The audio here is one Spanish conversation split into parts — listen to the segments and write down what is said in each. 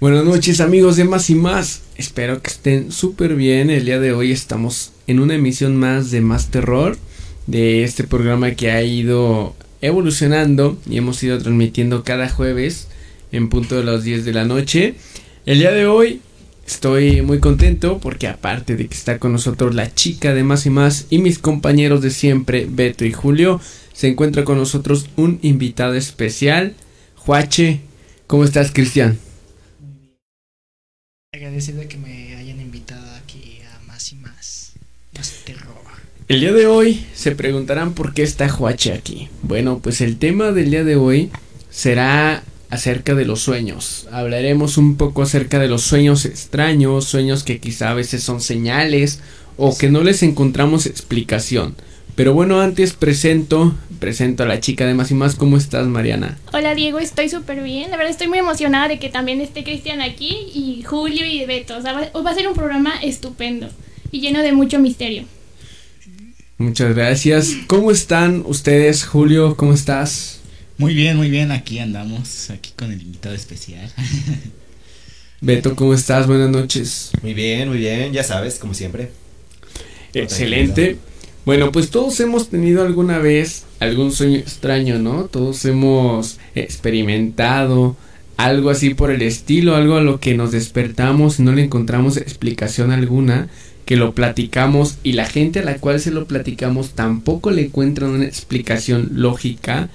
Buenas noches amigos de Más y Más, espero que estén súper bien, el día de hoy estamos en una emisión más de Más Terror, de este programa que ha ido evolucionando y hemos ido transmitiendo cada jueves en punto de las 10 de la noche. El día de hoy estoy muy contento porque aparte de que está con nosotros la chica de Más y Más y mis compañeros de siempre, Beto y Julio, se encuentra con nosotros un invitado especial, Juache. ¿Cómo estás, Cristian? Agradecido de que me hayan invitado aquí a más y más, más terror. El día de hoy se preguntarán por qué está Juache aquí. Bueno, pues el tema del día de hoy será acerca de los sueños. Hablaremos un poco acerca de los sueños extraños, sueños que quizá a veces son señales o que no les encontramos explicación. Pero bueno, antes presento, presento a la chica de más y más. ¿Cómo estás, Mariana? Hola, Diego, estoy súper bien. La verdad estoy muy emocionada de que también esté Cristian aquí y Julio y Beto. O sea, va, va a ser un programa estupendo y lleno de mucho misterio. Muchas gracias. ¿Cómo están ustedes, Julio? ¿Cómo estás? Muy bien, muy bien. Aquí andamos, aquí con el invitado especial. Beto, ¿cómo estás? Buenas noches. Muy bien, muy bien. Ya sabes, como siempre. Excelente. Bueno, pues todos hemos tenido alguna vez algún sueño extraño, ¿no? Todos hemos experimentado algo así por el estilo, algo a lo que nos despertamos y no le encontramos explicación alguna, que lo platicamos y la gente a la cual se lo platicamos tampoco le encuentran una explicación lógica.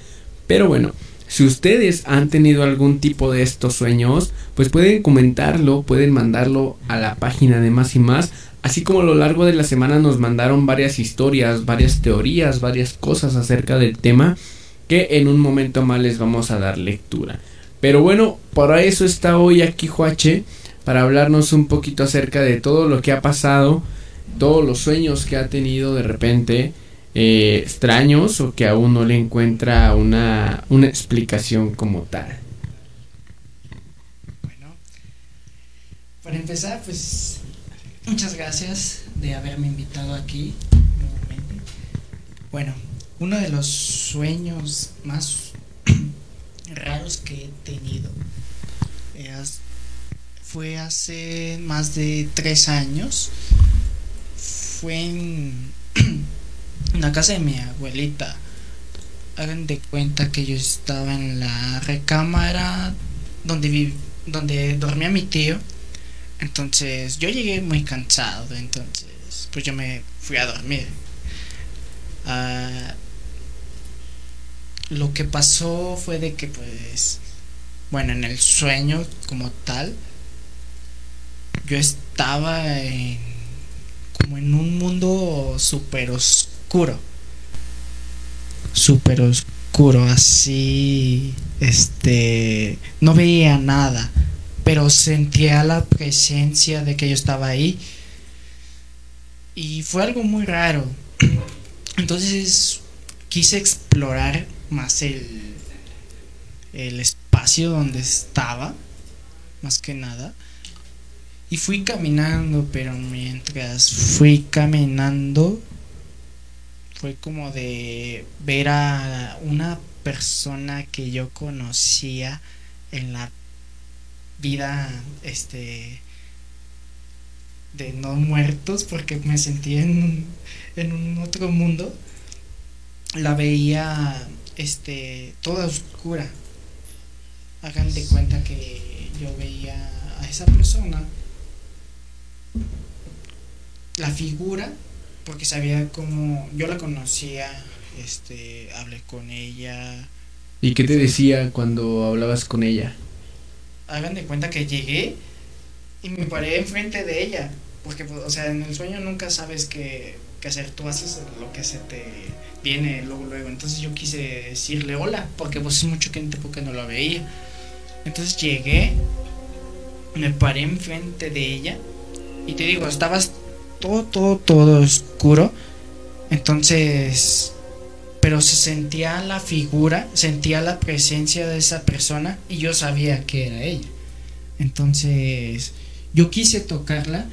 Pero bueno, si ustedes han tenido algún tipo de estos sueños, pues pueden comentarlo, pueden mandarlo a la página de más y más Así como a lo largo de la semana nos mandaron varias historias, varias teorías, varias cosas acerca del tema que en un momento más les vamos a dar lectura. Pero bueno, para eso está hoy aquí Juache, para hablarnos un poquito acerca de todo lo que ha pasado, todos los sueños que ha tenido de repente eh, extraños o que aún no le encuentra una, una explicación como tal. Bueno, para empezar, pues Muchas gracias de haberme invitado aquí nuevamente. Bueno, uno de los sueños más raros que he tenido fue hace más de tres años. Fue en la casa de mi abuelita. Hagan de cuenta que yo estaba en la recámara donde, donde dormía mi tío entonces yo llegué muy cansado, entonces pues yo me fui a dormir. Ah, lo que pasó fue de que pues, bueno, en el sueño como tal, yo estaba en, como en un mundo súper oscuro. Súper oscuro, así, este, no veía nada pero sentía la presencia de que yo estaba ahí. Y fue algo muy raro. Entonces quise explorar más el, el espacio donde estaba, más que nada. Y fui caminando, pero mientras fui caminando, fue como de ver a una persona que yo conocía en la vida este de no muertos porque me sentí en, en un otro mundo la veía este toda oscura. Hagan de cuenta que yo veía a esa persona la figura porque sabía cómo yo la conocía este hablé con ella. Y qué te decía cuando hablabas con ella hagan de cuenta que llegué y me paré enfrente de ella. Porque, pues, o sea, en el sueño nunca sabes qué, hacer. Tú haces lo que se te viene luego, luego. Entonces yo quise decirle hola, porque pues es mucho tiempo porque no la veía. Entonces llegué, me paré enfrente de ella y te digo, estabas todo, todo, todo oscuro. Entonces pero se sentía la figura, sentía la presencia de esa persona y yo sabía que era ella. Entonces, yo quise tocarla,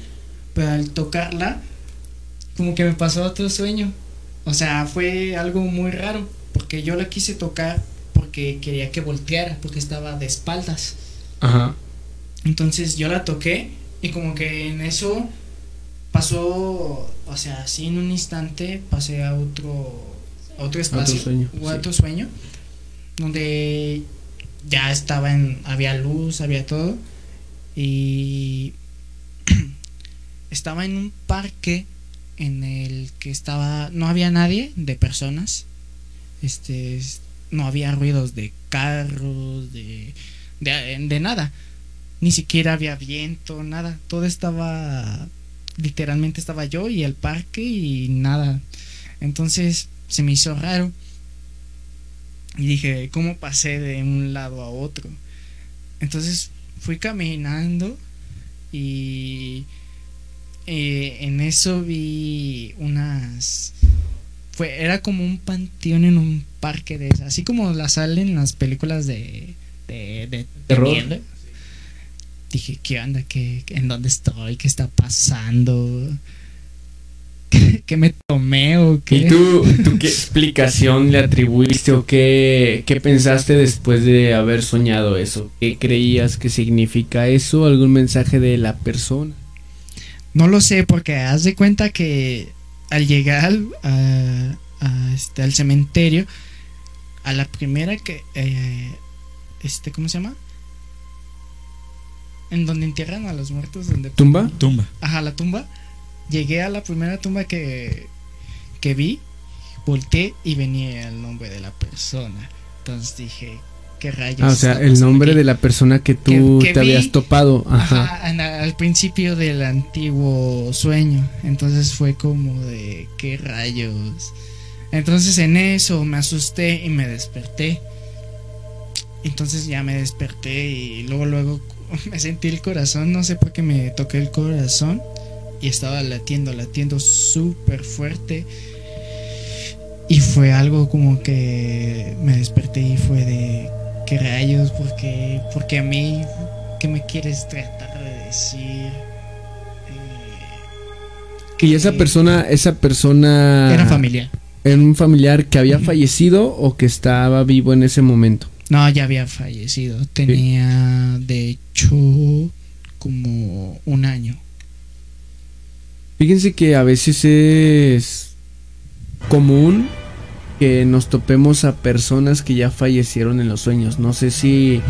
pero al tocarla, como que me pasó otro sueño. O sea, fue algo muy raro, porque yo la quise tocar porque quería que volteara, porque estaba de espaldas. Ajá. Entonces yo la toqué y como que en eso pasó, o sea, así en un instante pasé a otro, otro espacio, sueño, sí. otro sueño, donde ya estaba en, había luz, había todo y estaba en un parque en el que estaba, no había nadie de personas, este, es- no había ruidos de carros, de, de, de nada, ni siquiera había viento, nada, todo estaba, literalmente estaba yo y el parque y nada, entonces se me hizo raro y dije, ¿cómo pasé de un lado a otro? Entonces fui caminando y eh, en eso vi unas fue era como un panteón en un parque de esas, así como la salen en las películas de de, de Terror. Dije, ¿qué onda? ¿Qué, ¿En dónde estoy? ¿Qué está pasando? ¿Qué, me tomé o qué? ¿Y tú, tú qué explicación le atribuiste o qué, qué pensaste después de haber soñado eso? ¿Qué creías que significa eso? ¿Algún mensaje de la persona? No lo sé, porque haz de cuenta que al llegar a este, al cementerio, a la primera que. eh, este, ¿Cómo se llama? En donde entierran a los muertos. Donde, ¿Tumba? Tumba. Ajá, la tumba. Llegué a la primera tumba que, que vi, volteé y venía el nombre de la persona. Entonces dije, ¿qué rayos? Ah, o sea, el nombre aquí? de la persona que tú Que- que te vi. habías topado. Ajá. Ajá, al principio del antiguo sueño. Entonces fue como de qué rayos. Entonces en eso me asusté y me desperté. Entonces ya me desperté y luego luego me sentí el corazón, no sé por qué me toqué el corazón y estaba latiendo, latiendo súper fuerte. Y fue algo como que me desperté y fue de qué rayos, porque porque a mí ¿Qué me quieres tratar de decir? Eh, Y esa que persona, esa persona... Era familia. ¿Era un familiar que había fallecido o que estaba vivo en ese momento? No, ya había fallecido. Tenía, de hecho, como un año. Fíjense que a veces es común que nos topemos a personas que ya fallecieron en los sueños. No sé si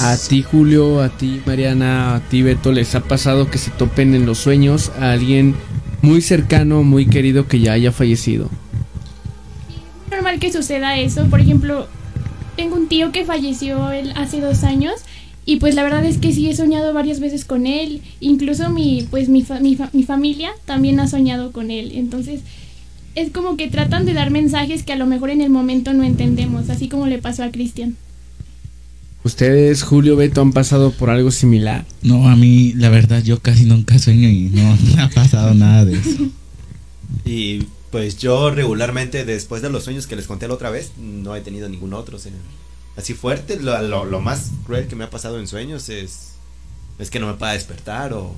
a ti Julio, a ti Mariana, a ti Beto les ha pasado que se topen en los sueños a alguien muy cercano, muy querido que ya haya fallecido. Es normal que suceda eso. Por ejemplo, tengo un tío que falleció él hace dos años y pues la verdad es que sí he soñado varias veces con él. Incluso mi pues mi, fa- mi, fa- mi familia también ha soñado con él. Entonces es como que tratan de dar mensajes que a lo mejor en el momento no entendemos, así como le pasó a Cristian. Ustedes, Julio, Beto, han pasado por algo similar. No, a mí, la verdad, yo casi nunca sueño y no me ha pasado nada de eso. Y pues yo regularmente, después de los sueños que les conté la otra vez, no he tenido ningún otro. o sea, así fuerte, lo, lo- lo más cruel que me ha pasado en sueños es, es que no me pueda despertar o,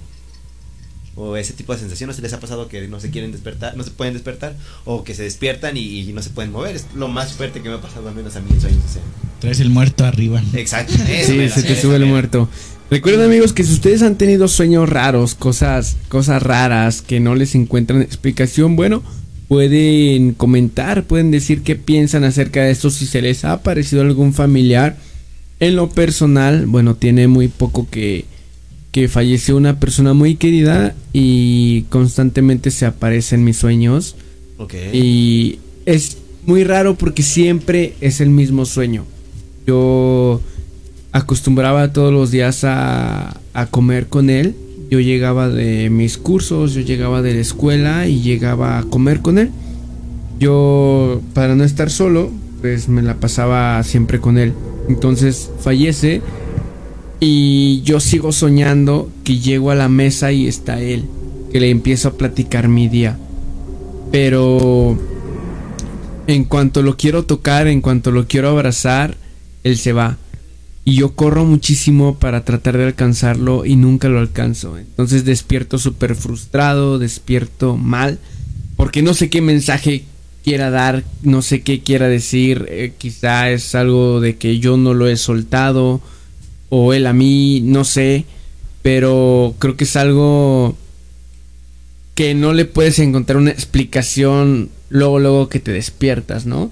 o ese tipo de sensaciones. ¿Se les ha pasado que no se quieren despertar, no se pueden despertar o que se despiertan y, y no se pueden mover? Es lo más fuerte que me ha pasado, al menos a mí en sueños. o sea. Traes el muerto arriba. Exacto. Sí, se te sube el muerto. Recuerden amigos que si ustedes han tenido sueños raros, cosas, cosas raras que no les encuentran explicación, bueno, pueden comentar, pueden decir qué piensan acerca de esto, si se les ha aparecido algún familiar. En lo personal, bueno, tiene muy poco que, que falleció una persona muy querida y constantemente se aparece en mis sueños. Y es muy raro porque siempre es el mismo sueño. Yo acostumbraba todos los días a, a comer con él. Yo llegaba de mis cursos, yo llegaba de la escuela y llegaba a comer con él. Yo, para no estar solo, pues me la pasaba siempre con él. Entonces fallece y yo sigo soñando que llego a la mesa y está él, que le empiezo a platicar mi día. Pero en cuanto lo quiero tocar, en cuanto lo quiero abrazar, él se va. Y yo corro muchísimo para tratar de alcanzarlo y nunca lo alcanzo. Entonces despierto súper frustrado, despierto mal, porque no sé qué mensaje quiera dar, no sé qué quiera decir. eh, quizá es algo de que yo no lo he soltado, o él a mí, no sé. pero creo que es algo que no le puedes encontrar una explicación luego, luego que te despiertas, ¿no?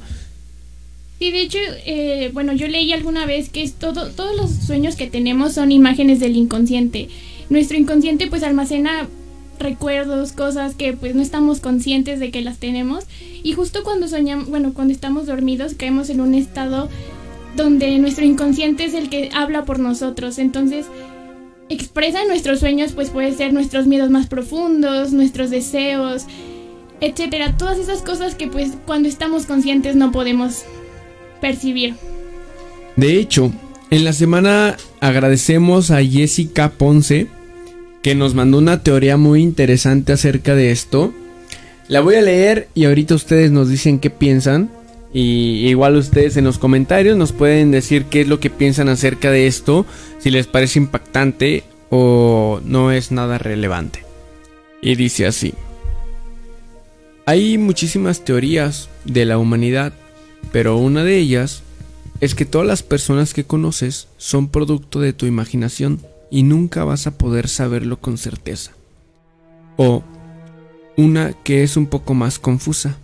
Sí, de hecho, eh, bueno, yo leí alguna vez que es todo, todos los sueños que tenemos son imágenes del inconsciente. Nuestro inconsciente pues almacena recuerdos, cosas que pues no estamos conscientes de que las tenemos. Y justo cuando soñamos, bueno, cuando estamos dormidos caemos en un estado donde nuestro inconsciente es el que habla por nosotros, entonces expresa nuestros sueños pues puede ser nuestros miedos más profundos, nuestros deseos, etcétera, todas esas cosas que pues cuando estamos conscientes no podemos percibir. De hecho, en la semana agradecemos a Jessica Ponce que nos mandó una teoría muy interesante acerca de esto. La voy a leer y ahorita ustedes nos dicen qué piensan. Y igual ustedes en los comentarios nos pueden decir qué es lo que piensan acerca de esto, si les parece impactante o no es nada relevante. Y dice así. Hay muchísimas teorías de la humanidad pero una de ellas es que todas las personas que conoces son producto de tu imaginación y nunca vas a poder saberlo con certeza. O una que es un poco más confusa,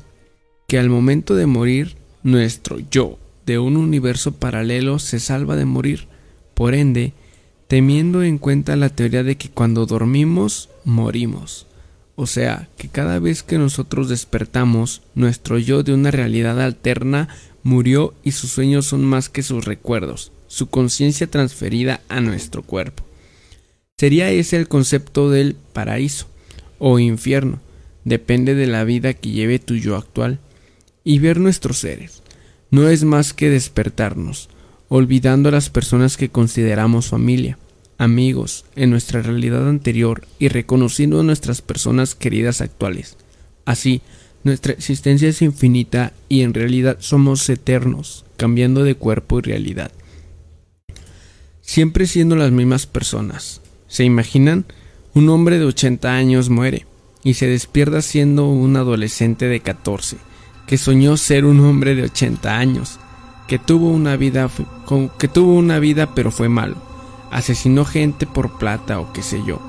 que al momento de morir, nuestro yo de un universo paralelo se salva de morir, por ende, teniendo en cuenta la teoría de que cuando dormimos, morimos. O sea, que cada vez que nosotros despertamos, nuestro yo de una realidad alterna murió y sus sueños son más que sus recuerdos, su conciencia transferida a nuestro cuerpo. Sería ese el concepto del paraíso o infierno, depende de la vida que lleve tu yo actual. Y ver nuestros seres no es más que despertarnos, olvidando a las personas que consideramos familia amigos en nuestra realidad anterior y reconociendo a nuestras personas queridas actuales. Así, nuestra existencia es infinita y en realidad somos eternos, cambiando de cuerpo y realidad. Siempre siendo las mismas personas. ¿Se imaginan? Un hombre de 80 años muere y se despierta siendo un adolescente de 14, que soñó ser un hombre de 80 años, que tuvo una vida que tuvo una vida pero fue malo asesinó gente por plata o qué sé yo,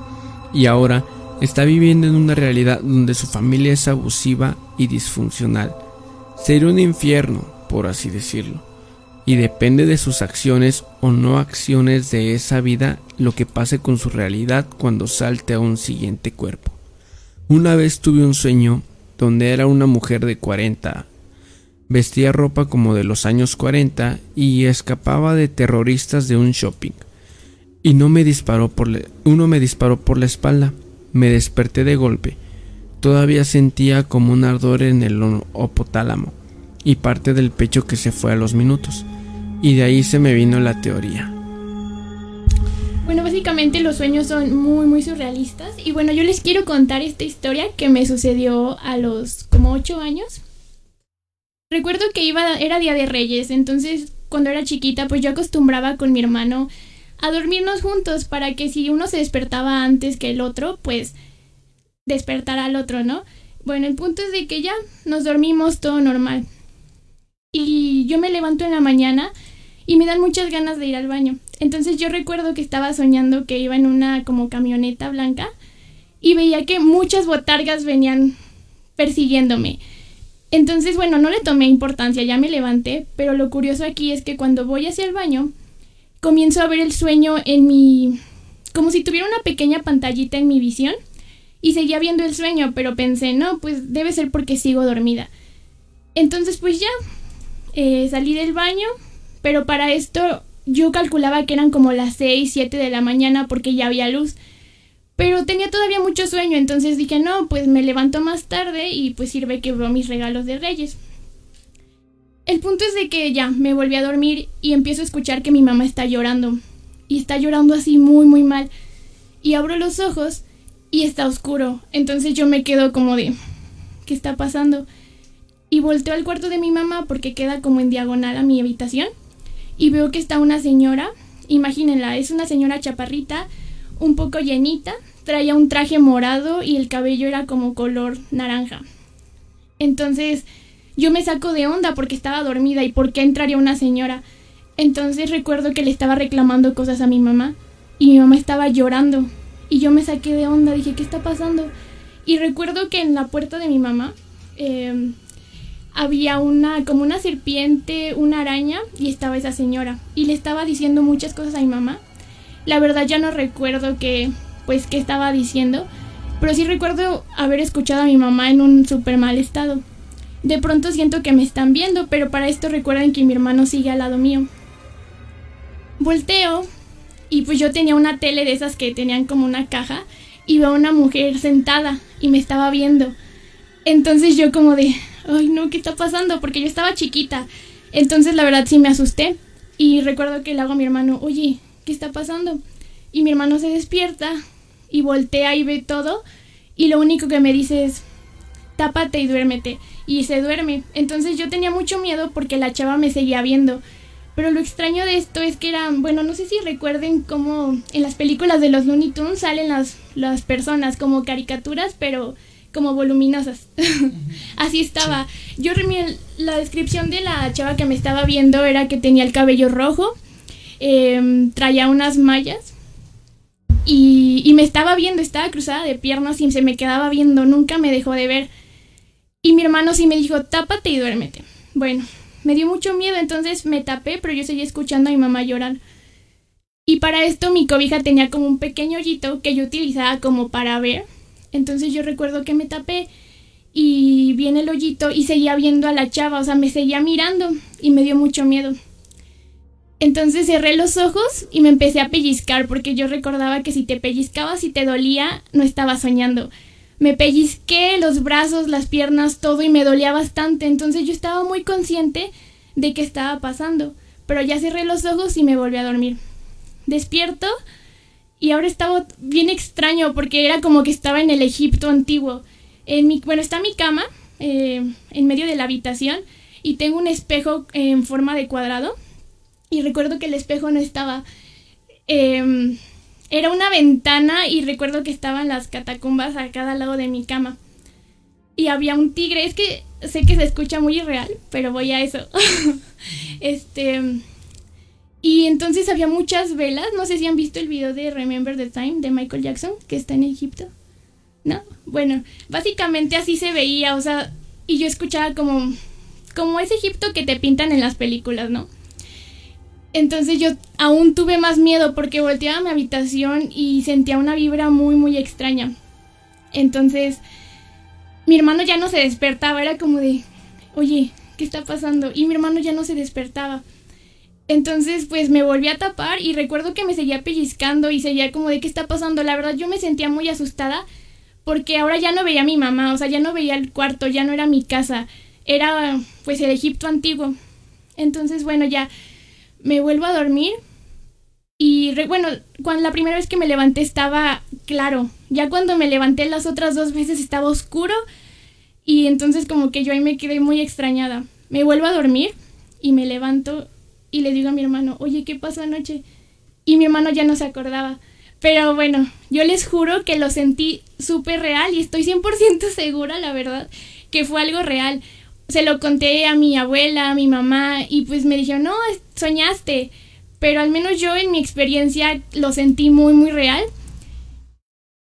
y ahora está viviendo en una realidad donde su familia es abusiva y disfuncional. Sería un infierno, por así decirlo, y depende de sus acciones o no acciones de esa vida lo que pase con su realidad cuando salte a un siguiente cuerpo. Una vez tuve un sueño donde era una mujer de 40, vestía ropa como de los años 40 y escapaba de terroristas de un shopping y no me disparó por uno me disparó por la espalda. Me desperté de golpe. Todavía sentía como un ardor en el opotálamo y parte del pecho que se fue a los minutos. Y de ahí se me vino la teoría. Bueno, básicamente los sueños son muy, muy surrealistas. Y bueno, yo les quiero contar esta historia que me sucedió a los como 8 años. Recuerdo que iba, era Día de Reyes, entonces cuando era chiquita, pues yo acostumbraba con mi hermano a dormirnos juntos para que si uno se despertaba antes que el otro, pues despertar al otro, ¿no? Bueno, el punto es de que ya nos dormimos todo normal. Y yo me levanto en la mañana y me dan muchas ganas de ir al baño. Entonces yo recuerdo que estaba soñando que iba en una como camioneta blanca y veía que muchas botargas venían persiguiéndome. Entonces, bueno, no le tomé importancia, ya me levanté, pero lo curioso aquí es que cuando voy hacia el baño, comienzo a ver el sueño en mi... como si tuviera una pequeña pantallita en mi visión y seguía viendo el sueño, pero pensé, no, pues debe ser porque sigo dormida. Entonces pues ya, eh, salí del baño, pero para esto yo calculaba que eran como las 6, 7 de la mañana porque ya había luz. Pero tenía todavía mucho sueño, entonces dije, no, pues me levanto más tarde y pues sirve que veo mis regalos de reyes. El punto es de que ya me volví a dormir y empiezo a escuchar que mi mamá está llorando. Y está llorando así muy, muy mal. Y abro los ojos y está oscuro. Entonces yo me quedo como de, ¿qué está pasando? Y volteo al cuarto de mi mamá porque queda como en diagonal a mi habitación. Y veo que está una señora, imagínenla, es una señora chaparrita, un poco llenita, traía un traje morado y el cabello era como color naranja. Entonces yo me saco de onda porque estaba dormida y por qué entraría una señora. Entonces recuerdo que le estaba reclamando cosas a mi mamá y mi mamá estaba llorando. Y yo me saqué de onda, dije, ¿qué está pasando? Y recuerdo que en la puerta de mi mamá eh, había una, como una serpiente, una araña, y estaba esa señora. Y le estaba diciendo muchas cosas a mi mamá. La verdad ya no recuerdo que, pues, qué estaba diciendo, pero sí recuerdo haber escuchado a mi mamá en un súper mal estado. De pronto siento que me están viendo, pero para esto recuerden que mi hermano sigue al lado mío. Volteo y pues yo tenía una tele de esas que tenían como una caja y veo a una mujer sentada y me estaba viendo. Entonces yo como de, ay no, ¿qué está pasando? Porque yo estaba chiquita. Entonces la verdad sí me asusté y recuerdo que le hago a mi hermano, oye, ¿qué está pasando? Y mi hermano se despierta y voltea y ve todo y lo único que me dice es, tápate y duérmete. Y se duerme. Entonces yo tenía mucho miedo porque la chava me seguía viendo. Pero lo extraño de esto es que eran, bueno, no sé si recuerden cómo en las películas de los Looney Tunes salen las, las personas como caricaturas, pero como voluminosas. Así estaba. Yo la descripción de la chava que me estaba viendo era que tenía el cabello rojo, em, traía unas mallas y, y me estaba viendo, estaba cruzada de piernas y se me quedaba viendo, nunca me dejó de ver. Y mi hermano sí me dijo, tápate y duérmete. Bueno, me dio mucho miedo, entonces me tapé, pero yo seguía escuchando a mi mamá llorar. Y para esto mi cobija tenía como un pequeño hoyito que yo utilizaba como para ver. Entonces yo recuerdo que me tapé y viene el hoyito y seguía viendo a la chava, o sea, me seguía mirando y me dio mucho miedo. Entonces cerré los ojos y me empecé a pellizcar porque yo recordaba que si te pellizcabas y te dolía, no estaba soñando. Me pellizqué los brazos, las piernas, todo y me dolía bastante. Entonces yo estaba muy consciente de qué estaba pasando. Pero ya cerré los ojos y me volví a dormir. Despierto y ahora estaba bien extraño porque era como que estaba en el Egipto antiguo. En bueno, está mi cama eh, en medio de la habitación y tengo un espejo en forma de cuadrado. Y recuerdo que el espejo no estaba... Em, era una ventana y recuerdo que estaban las catacumbas a cada lado de mi cama. Y había un tigre, es que sé que se escucha muy irreal, pero voy a eso. este y entonces había muchas velas, no sé si han visto el video de Remember the Time de Michael Jackson que está en Egipto. ¿No? Bueno, básicamente así se veía, o sea, y yo escuchaba como como ese Egipto que te pintan en las películas, ¿no? Entonces yo aún tuve más miedo porque volteaba a mi habitación y sentía una vibra muy, muy extraña. Entonces, mi hermano ya no se despertaba, era como de, oye, ¿qué está pasando? Y mi hermano ya no se despertaba. Entonces, pues me volví a tapar y recuerdo que me seguía pellizcando y seguía como de, ¿qué está pasando? La verdad, yo me sentía muy asustada porque ahora ya no veía a mi mamá, o sea, ya no veía el cuarto, ya no era mi casa, era pues el Egipto antiguo. Entonces, bueno, ya me vuelvo a dormir y bueno, cuando la primera vez que me levanté estaba claro, ya cuando me levanté las otras dos veces estaba oscuro y entonces como que yo ahí me quedé muy extrañada. Me vuelvo a dormir y me levanto y le digo a mi hermano, oye, ¿qué pasó anoche? Y mi hermano ya no se acordaba. Pero bueno, yo les juro que lo sentí súper real y estoy 100% segura, la verdad, que fue algo real se lo conté a mi abuela, a mi mamá, y pues me dijeron, no, soñaste. Pero al menos yo en mi experiencia lo sentí muy, muy real.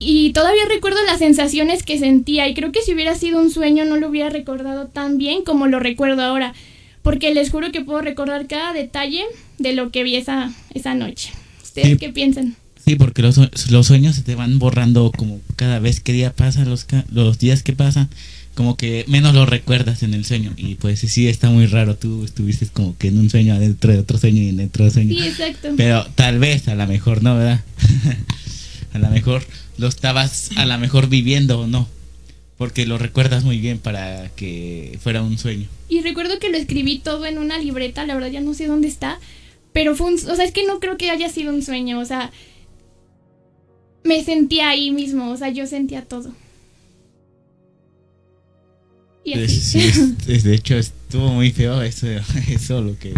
Y todavía recuerdo las sensaciones que sentía, y creo que si hubiera sido un sueño no lo hubiera recordado tan bien como lo recuerdo ahora. Porque les juro que puedo recordar cada detalle de lo que vi esa, esa noche. ¿Ustedes qué piensan? Sí, porque los, los, sueños se te van borrando como cada vez que día pasa, los, los días que pasan como que menos lo recuerdas en el sueño. Y pues sí, está muy raro. Tú estuviste como que en un sueño adentro de otro sueño y dentro de otro sueño. Sí, exacto. Pero tal vez, a lo mejor no, ¿verdad? a lo mejor lo estabas a lo mejor viviendo o no. Porque lo recuerdas muy bien para que fuera un sueño. Y recuerdo que lo escribí todo en una libreta, la verdad ya no sé dónde está. Pero fue un, o sea, es que no creo que haya sido un sueño, o sea, me sentía ahí mismo, o sea, yo sentía todo. De hecho, estuvo muy feo eso, eso lo que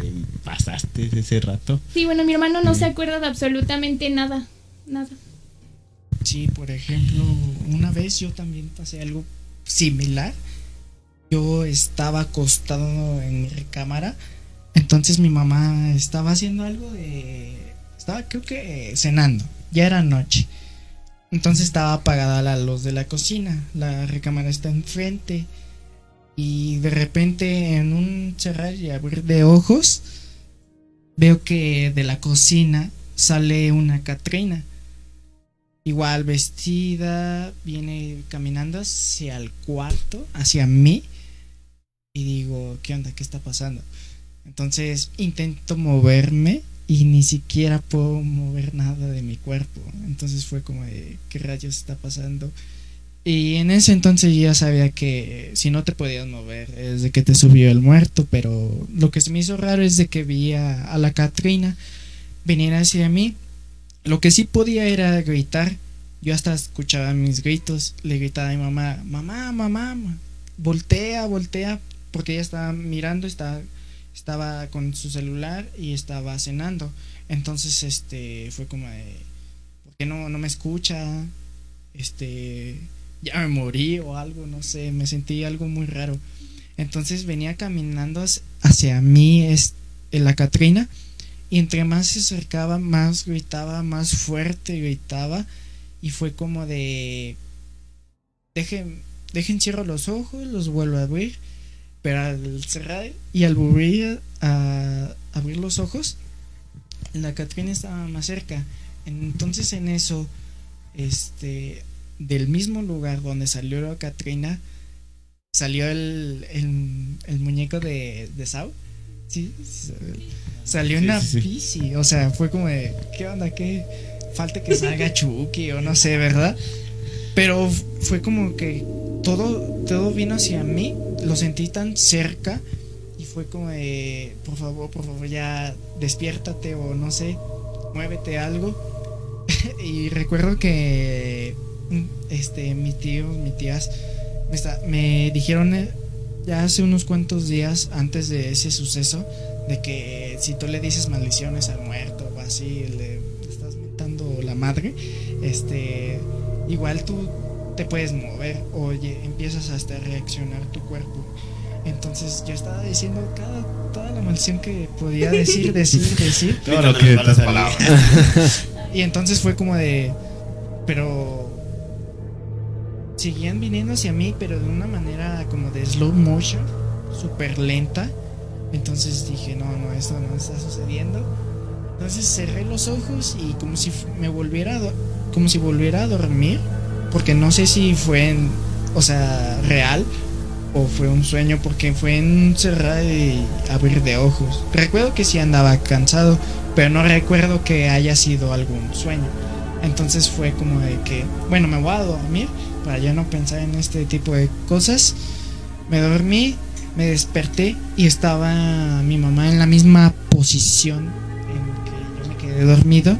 pasaste ese rato. Sí, bueno, mi hermano no se acuerda de absolutamente nada, nada. Sí, por ejemplo, una vez yo también pasé algo similar. Yo estaba acostado en mi recámara, entonces mi mamá estaba haciendo algo de... Estaba creo que cenando. ya era noche. Entonces estaba apagada la luz de la cocina, la recámara está enfrente y de repente en un cerrar y abrir de ojos veo que de la cocina sale una Catrina. Igual vestida, viene caminando hacia el cuarto, hacia mí. Y digo, ¿qué onda? ¿Qué está pasando? Entonces intento moverme y ni siquiera puedo mover nada de mi cuerpo. Entonces fue como de, ¿qué rayos está pasando? Y en ese entonces ya sabía que si no te podías mover es de que te subió el muerto, pero lo que se me hizo raro es de que vi a, a la Catrina venir hacia mí. Lo que sí podía era gritar. Yo hasta escuchaba mis gritos. Le gritaba a mi mamá, mamá, mamá, voltea, voltea, porque ella estaba mirando, estaba estaba con su celular y estaba cenando. Entonces, este, fue como de, ¿por qué no, no me escucha? Este, ya me morí o algo, no sé, me sentí algo muy raro. Entonces venía caminando hacia mí es, la Catrina y entre más se acercaba, más gritaba, más fuerte gritaba y fue como de, dejen, dejen cierro los ojos, los vuelvo a abrir pero al cerrar y al volver a abrir los ojos, la Catrina estaba más cerca. Entonces en eso, este, del mismo lugar donde salió la Catrina, salió el, el, muñeco de, de Sao. Sí, salió en la bici. O sea, fue como de, ¿qué onda? ¿Qué? Falta que salga Chucky o no sé, ¿verdad? Pero fue como que todo, todo vino hacia mí, lo sentí tan cerca y fue como de, por favor, por favor, ya despiértate o no sé, muévete algo. y recuerdo que este, mi tío, mis tías me, me dijeron eh, ya hace unos cuantos días antes de ese suceso de que si tú le dices maldiciones al muerto o así, le estás mentando la madre, este, igual tú te puedes mover, oye, empiezas hasta a reaccionar tu cuerpo. Entonces yo estaba diciendo cada, toda la maldición que podía decir, decir, decir. Todo lo que las palabras. y entonces fue como de, pero seguían viniendo hacia mí, pero de una manera como de slow motion, súper lenta. Entonces dije, no, no, esto no está sucediendo. Entonces cerré los ojos y como si me volviera, como si volviera a dormir porque no sé si fue, en, o sea, real o fue un sueño, porque fue en cerrar y abrir de ojos. Recuerdo que sí andaba cansado, pero no recuerdo que haya sido algún sueño. Entonces fue como de que, bueno, me voy a dormir para ya no pensar en este tipo de cosas. Me dormí, me desperté y estaba mi mamá en la misma posición en que yo me quedé dormido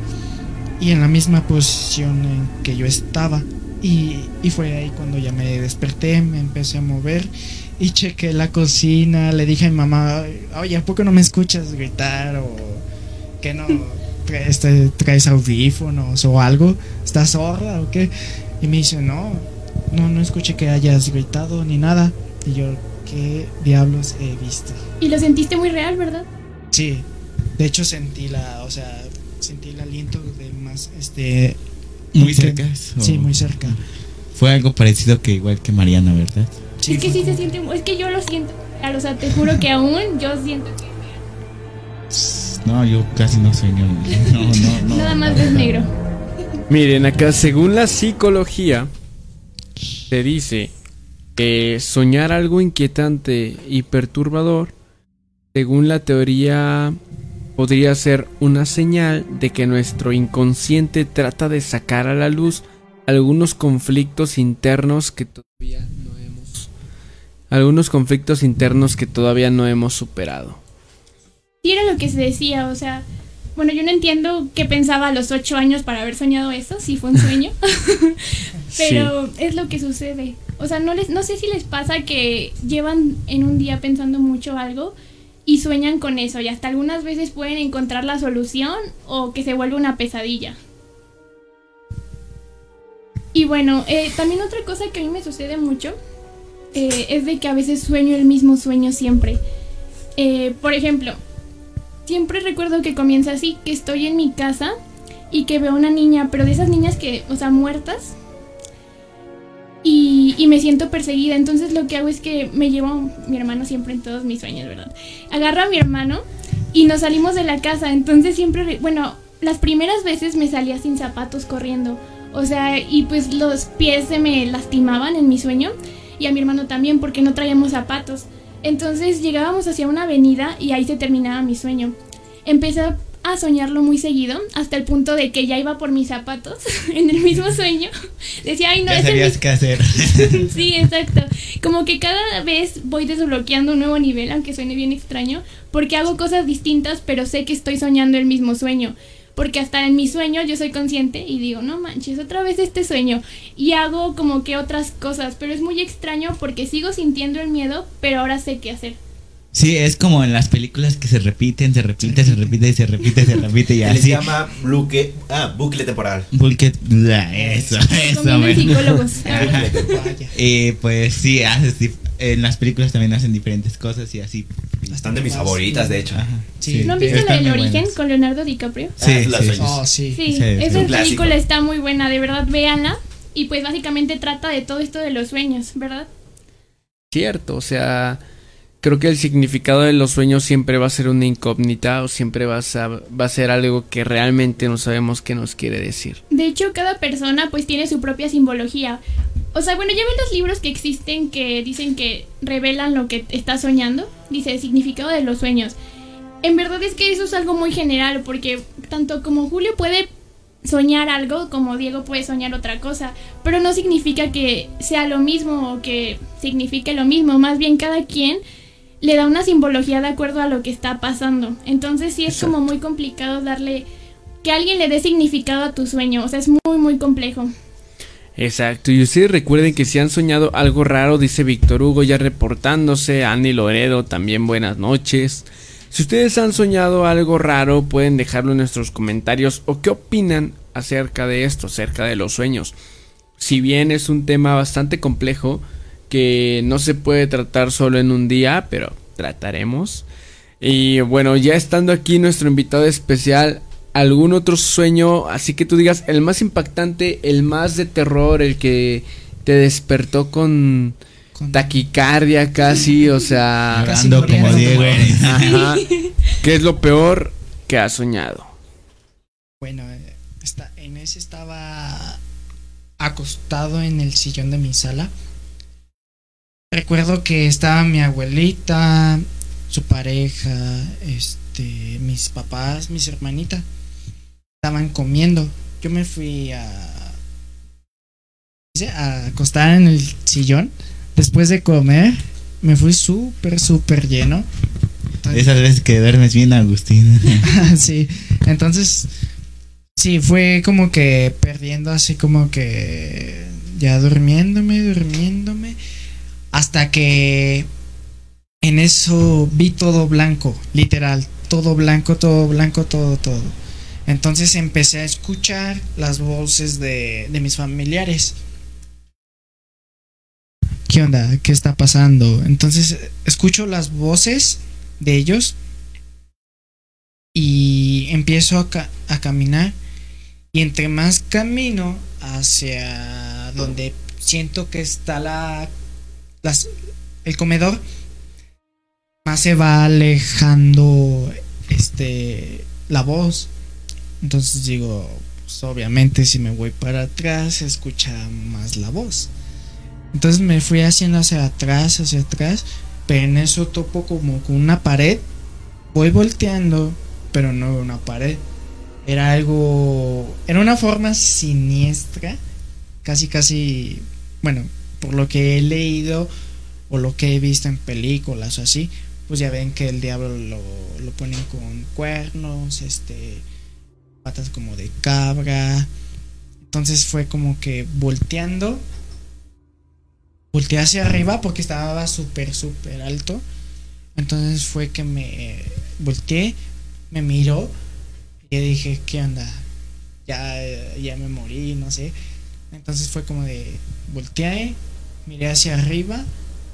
y en la misma posición en que yo estaba. Y, fue ahí cuando ya me desperté, me empecé a mover y chequé la cocina, le dije a mi mamá, oye, ¿a poco no me escuchas gritar o que no traes, traes audífonos o algo? ¿Estás sorda o qué? Y me dice, no, no, no escuché que hayas gritado ni nada. Y yo, ¿qué diablos he visto? Y lo sentiste muy real, ¿verdad? Sí, de hecho sentí la, o sea, sentí el aliento de más, este, muy cerca. Sí, muy cerca. Fue algo parecido que igual que Mariana, ¿verdad? es que sí se siente, es que yo lo siento. O sea, te juro que aún yo siento que... No, yo casi no sueño. No, no, no. Nada más es negro. Miren, acá según la psicología, se dice que soñar algo inquietante y perturbador, según la teoría podría ser una señal de que nuestro inconsciente trata de sacar a la luz algunos conflictos internos que todavía no hemos algunos conflictos internos que todavía no hemos superado. Y era lo que se decía, o sea, bueno, yo no entiendo qué pensaba a los ocho años para haber soñado eso, si fue un sueño, pero es lo que sucede. O sea, no, les, no sé si les pasa que llevan en un día pensando mucho algo y sueñan con eso y hasta algunas veces pueden encontrar la solución o que se vuelve una pesadilla. Y bueno, eh, también otra cosa que a mí me sucede mucho eh, es de que a veces sueño el mismo sueño siempre. Eh, por ejemplo, siempre recuerdo que comienza así, que estoy en mi casa y que veo una niña, pero de esas niñas que, o sea, muertas. Y, y me siento perseguida. Entonces lo que hago es que me llevo mi hermano siempre en todos mis sueños, ¿verdad? Agarro a mi hermano y nos salimos de la casa. Entonces siempre, bueno, las primeras veces me salía sin zapatos corriendo. O sea, y pues los pies se me lastimaban en mi sueño. Y a mi hermano también porque no traíamos zapatos. Entonces llegábamos hacia una avenida y ahí se terminaba mi sueño. Empecé a soñarlo muy seguido, hasta el punto de que ya iba por mis zapatos en el mismo sueño. Decía, ay, no, ya sabías qué hacer. Sí, exacto. Como que cada vez voy desbloqueando un nuevo nivel, aunque suene bien extraño, porque hago cosas distintas, pero sé que estoy soñando el mismo sueño. Porque hasta en mi sueño yo soy consciente y digo, no manches, otra vez este sueño. Y hago como que otras cosas, pero es muy extraño porque sigo sintiendo el miedo, pero ahora sé qué hacer. Sí, es como en las películas que se repiten, se repite, se repite y se repite, se repite y Se les así. llama bucle, ah, bucle temporal. Bucket, bla, eso, eso, psicólogos. Ajá. Y pues sí, haces en las películas también hacen diferentes cosas y así. Están de mis favoritas, de hecho. Sí. ¿No han visto la del origen buenas. con Leonardo DiCaprio? Sí, Ah, las sí. sueños. Oh, sí. Sí, Sí, esa es un clásico. película está muy buena, de verdad, véanla. Y pues básicamente trata de todo esto de los sueños, ¿verdad? Cierto, o sea, creo que el significado de los sueños siempre va a ser una incógnita o siempre va a, ser algo que realmente no sabemos qué nos quiere decir. De hecho, cada persona pues tiene su propia simbología. O sea, bueno, ya ven los libros que existen que dicen que revelan lo que estás soñando. Dice el significado de los sueños. En verdad es que eso es algo muy general porque tanto como Julio puede soñar algo como Diego puede soñar otra cosa, pero no significa que sea lo mismo o que signifique lo mismo, más bien cada quien le da una simbología de acuerdo a lo que está pasando. Entonces sí es Exacto. como muy complicado darle que alguien le dé significado a tu sueño, o sea, es muy muy complejo. Exacto, y ustedes recuerden que si han soñado algo raro, dice Víctor Hugo ya reportándose, Andy Loredo también buenas noches. Si ustedes han soñado algo raro, pueden dejarlo en nuestros comentarios o qué opinan acerca de esto, acerca de los sueños. Si bien es un tema bastante complejo, que no se puede tratar solo en un día, pero trataremos. Y bueno, ya estando aquí nuestro invitado especial, ¿algún otro sueño? Así que tú digas, el más impactante, el más de terror, el que te despertó con Con- taquicardia casi, o sea... Casi como. Diego. Ajá. ¿Qué es lo peor que has soñado? Bueno, eh, en ese estaba acostado en el sillón de mi sala. Recuerdo que estaba mi abuelita, su pareja, este, mis papás, mis hermanitas. Estaban comiendo. Yo me fui a, a acostar en el sillón. Después de comer, me fui súper, súper lleno. Entonces- Esas veces que duermes bien, Agustín. sí, entonces sí, fue como que perdiendo así como que ya durmiéndome, durmiéndome, hasta que en eso vi todo blanco, literal, todo blanco, todo blanco, todo, todo. Entonces empecé a escuchar las voces de, de mis familiares. ¿Qué onda? ¿Qué está pasando? Entonces escucho las voces de ellos y empiezo a, a caminar y entre más camino hacia donde siento que está la el comedor más se va alejando este la voz entonces digo pues, obviamente si me voy para atrás se escucha más la voz entonces me fui haciendo hacia atrás hacia atrás pero en eso topo como con una pared voy volteando pero no una pared. Era algo. Era una forma siniestra. Casi, casi. Bueno, por lo que he leído o lo que he visto en películas o así, pues ya ven que el diablo lo, lo ponen con cuernos, este. patas como de cabra. Entonces fue como que volteando. Volteé hacia arriba porque estaba súper, súper alto. Entonces fue que me volteé, me miró y dije, ¿qué onda? Ya, ya me morí, no sé. Entonces fue como de volteé, miré hacia arriba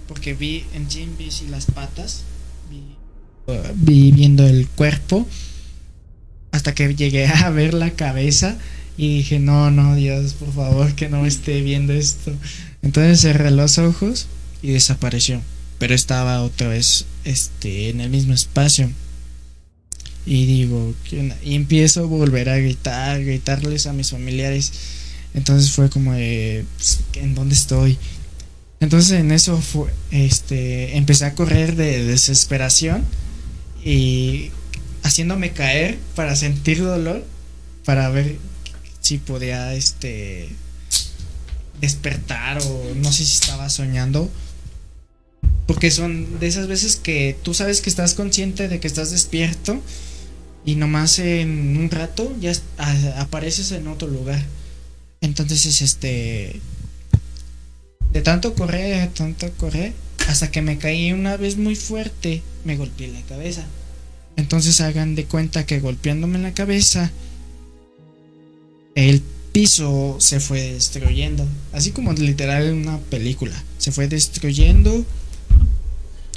porque vi en sí vi sí las patas, vi, vi viendo el cuerpo hasta que llegué a ver la cabeza y dije, no, no, Dios, por favor, que no esté viendo esto. Entonces cerré los ojos y desapareció. Pero estaba otra vez este, en el mismo espacio. Y digo, y empiezo a volver a gritar, gritarles a mis familiares. Entonces fue como de, ¿en dónde estoy? Entonces en eso fue, este, empecé a correr de desesperación y haciéndome caer para sentir dolor, para ver si podía, este, despertar o no sé si estaba soñando. Porque son de esas veces que tú sabes que estás consciente de que estás despierto y nomás en un rato ya apareces en otro lugar. Entonces es este de tanto correr, de tanto correr, hasta que me caí una vez muy fuerte, me golpeé la cabeza. Entonces hagan de cuenta que golpeándome la cabeza, el piso se fue destruyendo. Así como literal en una película. Se fue destruyendo.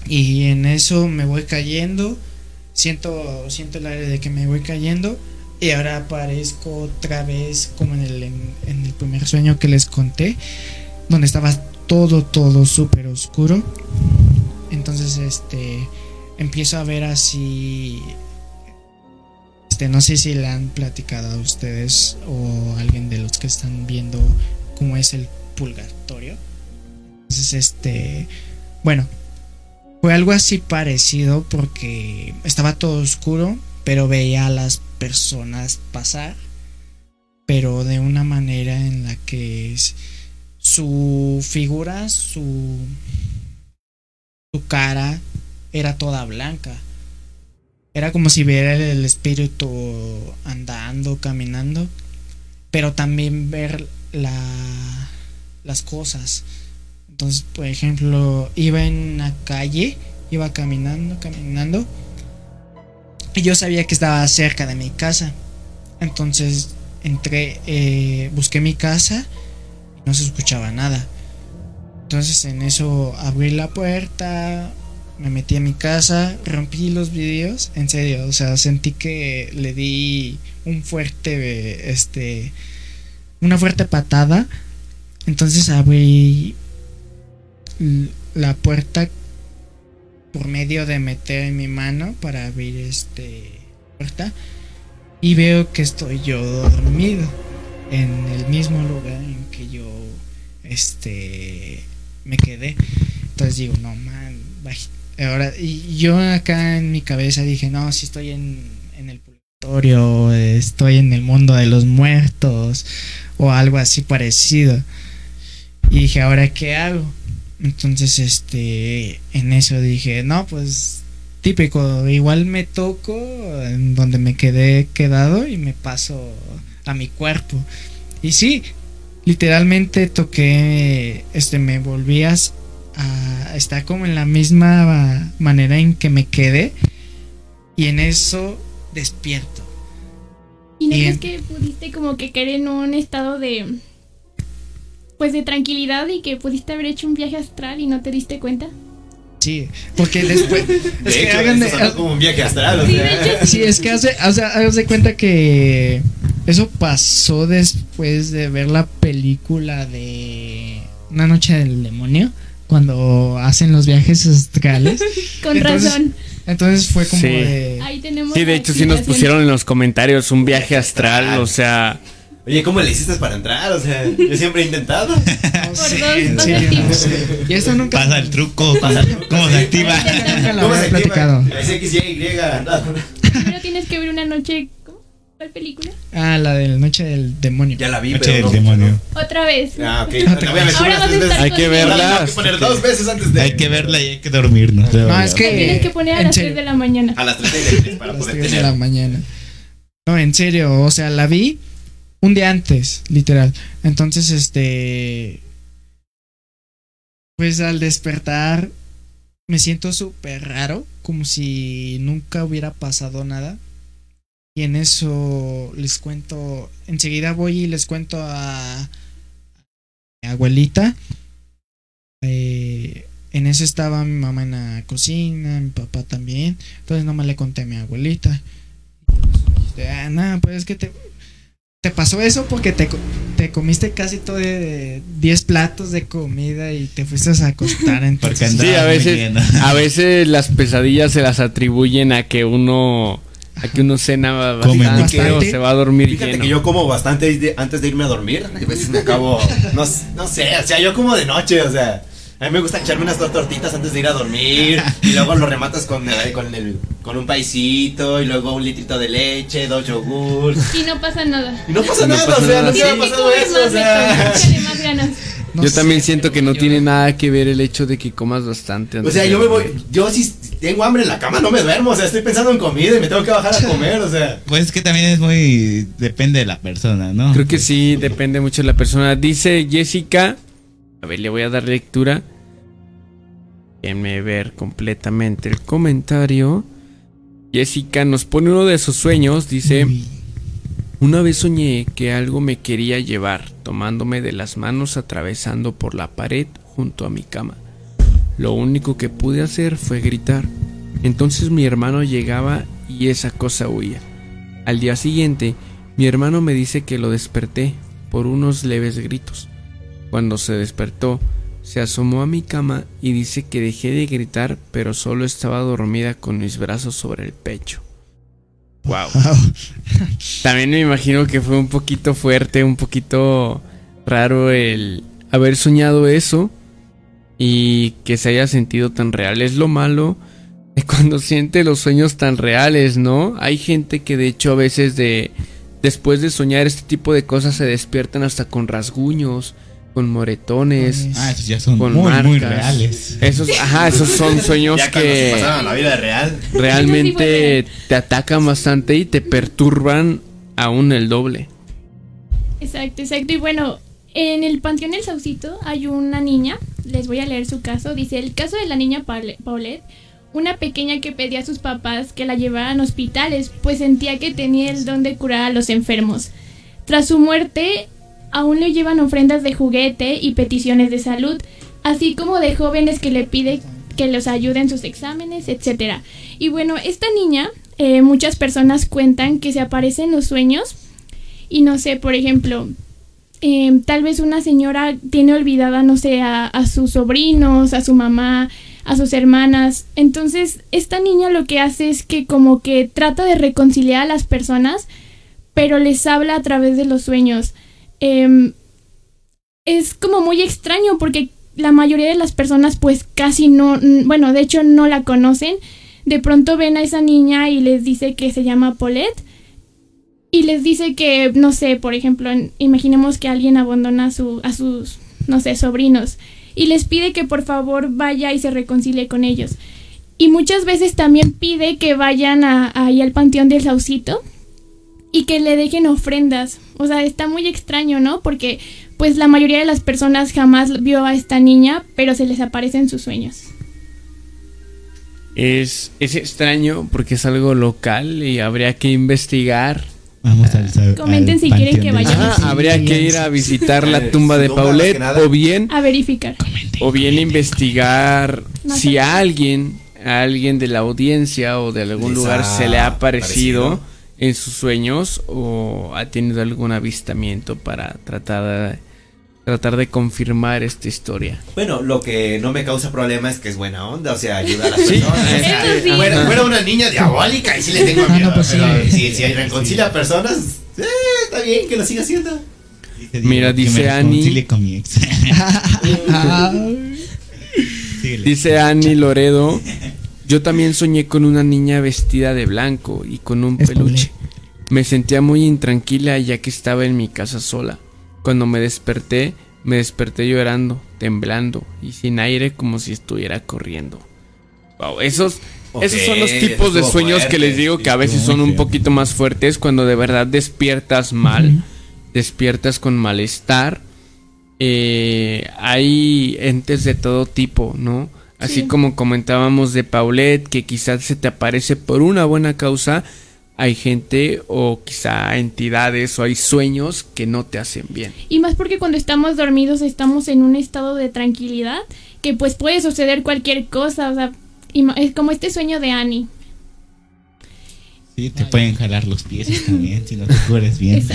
Y en eso me voy cayendo. Siento, siento el aire de que me voy cayendo. Y ahora aparezco otra vez como en el, en, en el primer sueño que les conté. Donde estaba todo, todo súper oscuro. Entonces, este, empiezo a ver así. Este, no sé si le han platicado a ustedes o a alguien de los que están viendo cómo es el purgatorio. Entonces, este, bueno, fue algo así parecido porque estaba todo oscuro, pero veía a las personas pasar, pero de una manera en la que es- su figura, su su cara era toda blanca. Era como si viera el espíritu andando, caminando, pero también ver la, las cosas. Entonces, por ejemplo, iba en una calle, iba caminando, caminando, y yo sabía que estaba cerca de mi casa. Entonces entré, eh, busqué mi casa no se escuchaba nada. Entonces en eso abrí la puerta, me metí a mi casa, rompí los vídeos, en serio, o sea, sentí que le di un fuerte, este, una fuerte patada. Entonces abrí la puerta por medio de meter mi mano para abrir este puerta y veo que estoy yo dormido en el mismo lugar en que yo este me quedé. Entonces digo no man ahora y yo acá en mi cabeza dije no si estoy en, en el purgatorio estoy en el mundo de los muertos o algo así parecido. Y dije ahora qué hago entonces este en eso dije no pues típico igual me toco en donde me quedé quedado y me paso a mi cuerpo y sí literalmente toqué este me volví a, estar como en la misma manera en que me quedé y en eso despierto ¿Y no crees que pudiste como que caer en un estado de... Pues de tranquilidad y que pudiste haber hecho un viaje astral y no te diste cuenta? sí porque después es De que hecho, hagan de- como un viaje astral. o Sí, de sea. hecho, Sí, es que hace, o sea, haz de cuenta que eso pasó después de ver la película de Una noche del demonio, cuando hacen los viajes astrales. con Entonces- razón. Entonces fue como Sí. de... Ahí tenemos Sí, de hecho sí nos pusieron en los comentarios un viaje astral, o sea, Oye, ¿cómo le hiciste para entrar? O sea, yo siempre he intentado. No dos serio, no sé. Y eso nunca... Pasa el truco, pasa, ¿cómo se activa? Nunca lo ¿Cómo había se platicado. activa? Es X, Y, Y. no. Primero tienes que ver una noche... ¿Cuál película? Ah, la de la noche del demonio. Ya la vi, Noche pero del no. demonio. Otra vez. Ah, ok. La voy a ver Ahora vas a estar Hay que verla. Tengo que poner dos veces antes de. Hay que verla y hay que dormirnos. No, es La que... tienes que poner a en las serio. 3 de la mañana. A las 3 para A las poder 3 de tener. la mañana. No, en serio, o sea, la vi un día antes, literal. Entonces, este. Pues al despertar me siento súper raro, como si nunca hubiera pasado nada. Y en eso les cuento, enseguida voy y les cuento a mi abuelita. Eh, en eso estaba mi mamá en la cocina, mi papá también. Entonces nomás le conté a mi abuelita. Ah, no, pues es que te, te pasó eso porque te, co- te comiste casi todo de 10 platos de comida y te fuiste a acostar. Porque Sí, a veces, a veces las pesadillas se las atribuyen a que uno, a que uno cena Come bastante o bastante. se va a dormir Fíjate lleno. que yo como bastante antes de irme a dormir. A veces me acabo. No, no sé, o sea, yo como de noche, o sea. A mí me gusta echarme unas dos tortitas antes de ir a dormir. Y luego lo rematas con, eh, con, el, con un paisito. Y luego un litrito de leche, dos yogur. Y no pasa nada. Y no pasa No nada, pasa o sea, nada. no se me ha pasado eso, o sea. más ganas. No yo sé, también siento que no yo- tiene nada que ver el hecho de que comas bastante. O sea, yo me voy. Yo si tengo hambre en la cama no me duermo. O sea, estoy pensando en comida y me tengo que bajar a comer, o sea. Pues es que también es muy. Depende de la persona, ¿no? Creo que sí, depende mucho de la persona. Dice Jessica, a ver, le voy a dar lectura. Déjenme ver completamente el comentario. Jessica nos pone uno de sus sueños, dice... Una vez soñé que algo me quería llevar, tomándome de las manos atravesando por la pared junto a mi cama. Lo único que pude hacer fue gritar. Entonces mi hermano llegaba y esa cosa huía. Al día siguiente, mi hermano me dice que lo desperté por unos leves gritos. Cuando se despertó, se asomó a mi cama y dice que dejé de gritar, pero solo estaba dormida con mis brazos sobre el pecho. Wow. También me imagino que fue un poquito fuerte, un poquito raro el haber soñado eso y que se haya sentido tan real. Es lo malo de cuando siente los sueños tan reales, ¿no? Hay gente que de hecho a veces de después de soñar este tipo de cosas se despiertan hasta con rasguños, con moretones. Ah, esos ya son Con muy, muy marcas. reales. Esos, ajá, esos son sueños Ya se que a la vida real. realmente te atacan bastante y te perturban aún el doble. Exacto, exacto. Y bueno, en el Panteón del Saucito hay una niña, les voy a leer su caso. Dice, el caso de la niña Paule- Paulette, una pequeña que pedía a sus papás que la llevaran a hospitales, pues sentía que tenía el don de curar a los enfermos. Tras su muerte, aún le llevan ofrendas de juguete y peticiones de salud, así como de jóvenes que le pide que los ayude en sus exámenes, etcétera. Y bueno, esta niña, eh, muchas personas cuentan que se aparece en los sueños y no sé, por ejemplo, eh, tal vez una señora tiene olvidada, no sé, a, a sus sobrinos, a su mamá, a sus hermanas. Entonces, esta niña lo que hace es que como que trata de reconciliar a las personas, pero les habla a través de los sueños. Em, es como muy extraño porque la mayoría de las personas pues casi no, bueno, de hecho no la conocen. De pronto ven a esa niña y les dice que se llama Paulette y les dice que, no sé, por ejemplo, imaginemos que alguien abandona a, su, a sus, no sé, sobrinos y les pide que por favor vaya y se reconcilie con ellos. Y muchas veces también pide que vayan ahí al Panteón del Saucito y que le dejen ofrendas. O sea, está muy extraño, ¿no? Porque pues la mayoría de las personas jamás vio a esta niña, pero se les aparece en sus sueños. Es, es extraño porque es algo local y habría que investigar. Vamos al, Comenten al si quieren que vayamos. Saucito. habría que ir a visitar la tumba de Paulette o bien A verificar. o bien investigar si a alguien a alguien de la audiencia o de algún Les lugar se le ha aparecido parecido. En sus sueños o ha tenido algún avistamiento para tratar de, tratar de confirmar esta historia. Bueno, lo que no me causa problema es que es buena onda, o sea, ayuda a las Sí, personas. es Eso sí. Fuera, fuera una niña diabólica y sí le tengo miedo. no, pues sí. pero si, si reconcilia a personas, eh, está bien que lo siga haciendo. Dice Mira, dice Ani- reconcilie con mi ex. Síguele. Dice Annie Loredo, yo también soñé con una niña vestida de blanco y con un Es peluche. Me sentía muy intranquila ya que estaba en mi casa sola. Cuando me desperté, me desperté llorando, temblando y sin aire como si estuviera corriendo. Wow, esos, esos son los tipos de sueños fuerte, que les digo que a veces son un poquito más fuertes cuando de verdad despiertas mal, despiertas con malestar. Eh, hay entes de todo tipo, ¿no? Así Sí. como comentábamos de Paulette, que quizás se te aparece por una buena causa, hay gente o quizá entidades o hay sueños que no te hacen bien. Y más porque cuando estamos dormidos estamos en un estado de tranquilidad que pues puede suceder cualquier cosa, o sea, es como este sueño de Annie. Sí, te Ay. pueden jalar los pies también si no te cubres bien.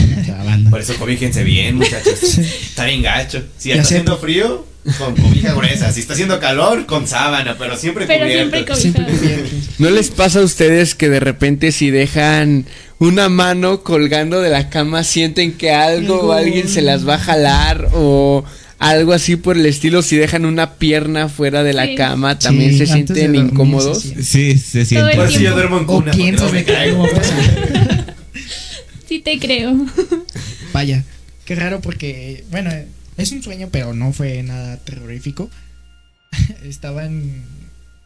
Por eso cobíjense bien, muchachos. Está bien gacho. Si Ya está haciendo frío, con cobija gruesa. Si está haciendo calor, con sábana, pero siempre Pero cubierto. siempre cobijado. ¿No les pasa a ustedes que de repente si dejan una mano colgando de la cama sienten que algo o alguien se las va a jalar o algo así por el estilo? Si dejan una pierna fuera de la Sí. cama también Sí, se sienten dormir se incómodos. siente. Sí, se Todo siente. el Por eso yo tiempo. duermo en cuna, piensas no me caigo. Sí te creo. Vaya, qué raro porque, bueno, es un sueño, pero no fue nada terrorífico. estaba en,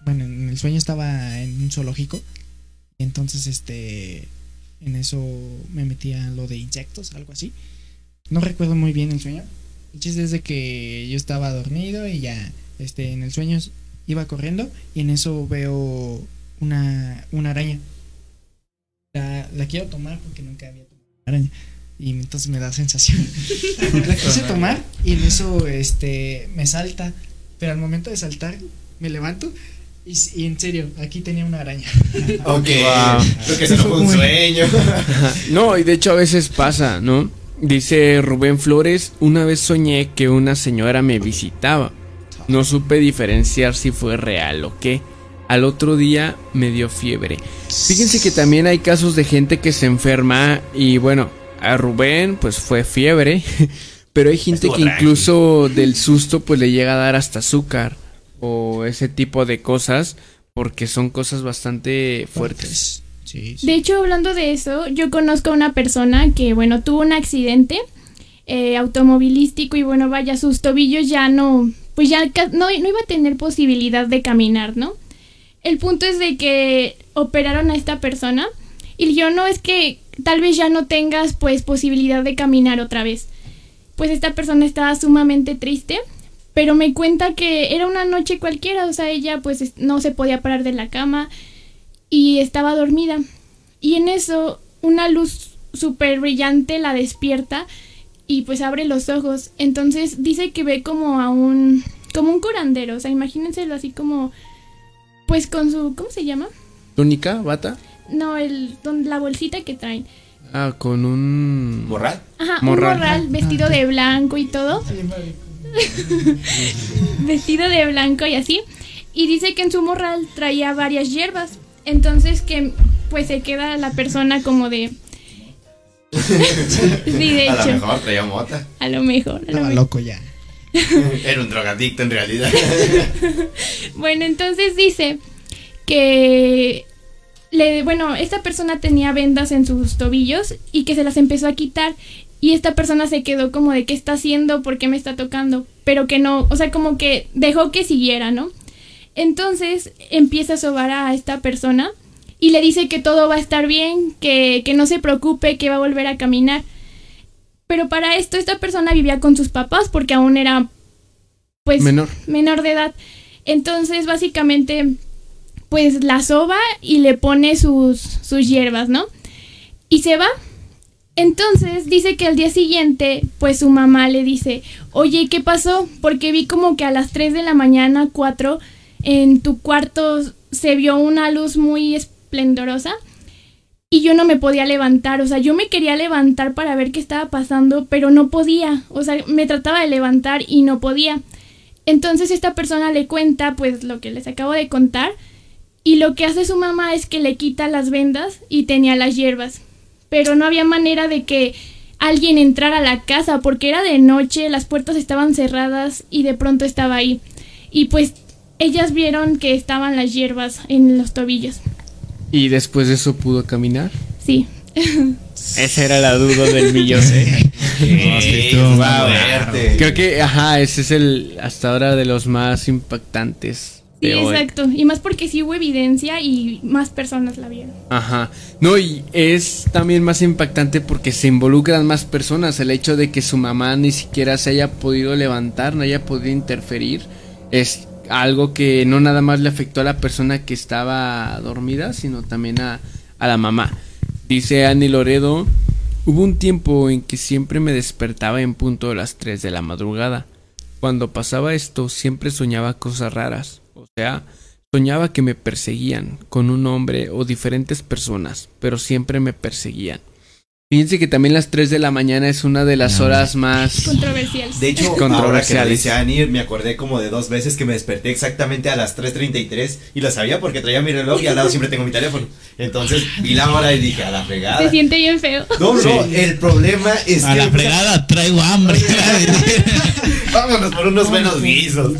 bueno, en el sueño estaba en un zoológico. Entonces, este, en eso me metía lo de insectos, algo así. No recuerdo muy bien el sueño. El chiste es de que yo estaba dormido y ya, este, en el sueño iba corriendo y en eso veo una, una araña. La, la quiero tomar porque nunca había tomado una araña. Y entonces me da sensación. la quise tomar y en eso este me salta. Pero al momento de saltar, me levanto y, en serio, aquí tenía una araña. Ok, Wow. creo que eso no fue un sueño. No, y de hecho a veces pasa, ¿no? Dice Rubén Flores, una vez soñé que una señora me visitaba. No supe diferenciar si fue real o qué. Al otro día me dio fiebre. Fíjense que también hay casos de gente que se enferma y bueno, a Rubén pues fue fiebre, pero hay gente Estuvo que tranqui. incluso del susto pues le llega a dar hasta azúcar o ese tipo de cosas porque son cosas bastante fuertes. Sí, sí. De hecho, hablando de eso, yo conozco a una persona que, bueno, tuvo un accidente eh, automovilístico y, bueno, vaya, sus tobillos ya no, pues ya no, no iba a tener posibilidad de caminar, ¿no? El punto es de que operaron a esta persona y yo no es que tal vez ya no tengas, pues, posibilidad de caminar otra vez. Pues esta persona estaba sumamente triste, pero me cuenta que era una noche cualquiera, o sea, ella pues es- no se podía parar de la cama y estaba dormida. Y en eso una luz súper brillante la despierta y pues abre los ojos. Entonces dice que ve como a un como un curandero, o sea, imagínenselo así como pues con su ¿cómo se llama? ¿Túnica? ¿Bata? No, el don- la bolsita que traen. Ah, con un... ¿Morral? Ajá, Morral. un morral vestido de blanco y todo. vestido de blanco y así. Y dice que en su morral traía varias hierbas. Entonces que pues se queda la persona como de... sí, de A lo mejor traía mota. A lo mejor. a lo Estaba mejor. loco ya. Era un drogadicto en realidad. Bueno, entonces dice que le, bueno, esta persona tenía vendas en sus tobillos y que se las empezó a quitar y esta persona se quedó como de qué está haciendo, por qué me está tocando, pero que no, o sea, como que dejó que siguiera, ¿no? Entonces empieza a sobar a esta persona y le dice que todo va a estar bien, que, que no se preocupe, que va a volver a caminar. Pero para esto esta persona vivía con sus papás porque aún era pues Menor. menor de edad. Entonces, básicamente, pues la soba y le pone sus, sus hierbas, ¿no? Y se va. Entonces dice que al día siguiente, pues su mamá le dice, oye, ¿qué pasó? Porque vi como que a las 3 de la mañana, 4, en tu cuarto se vio una luz muy esplendorosa y yo no me podía levantar, o sea, yo me quería levantar para ver qué estaba pasando, pero no podía, o sea, me trataba de levantar y no podía. Entonces esta persona le cuenta pues lo que les acabo de contar y lo que hace su mamá es que le quita las vendas y tenía las hierbas. Pero no había manera de que alguien entrara a la casa porque era de noche, las puertas estaban cerradas y de pronto estaba ahí. Y pues ellas vieron que estaban las hierbas en los tobillos. Y después de eso pudo caminar. Sí. Esa era la duda del millón. ¿eh? No, Wow. Creo que, ajá, ese es el hasta ahora de los más impactantes. Sí, exacto. Y más porque sí hubo evidencia y más personas la vieron. Ajá. No, y es también más impactante porque se involucran más personas. El hecho de que su mamá ni siquiera se haya podido levantar, no haya podido interferir, es algo que no nada más le afectó a la persona que estaba dormida, sino también a, a la mamá. Dice Annie Loredo, hubo un tiempo en que siempre me despertaba en punto de las 3 de la madrugada. Cuando pasaba esto siempre soñaba cosas raras. O sea, Soñaba que me perseguían con un hombre o diferentes personas, pero siempre me perseguían. Fíjense que también las 3 de la mañana es una de las No, horas más... Controversial. De hecho, ahora que Controversiales. dice Ani, me acordé como de dos veces que me desperté exactamente a las 3.33 y lo sabía porque traía mi reloj y al lado siempre tengo mi teléfono. Entonces vi la hora y dije, a la Se fregada. siente bien feo. No, no, el problema es A que... la fregada traigo hambre. Vámonos por unos buenos guisos.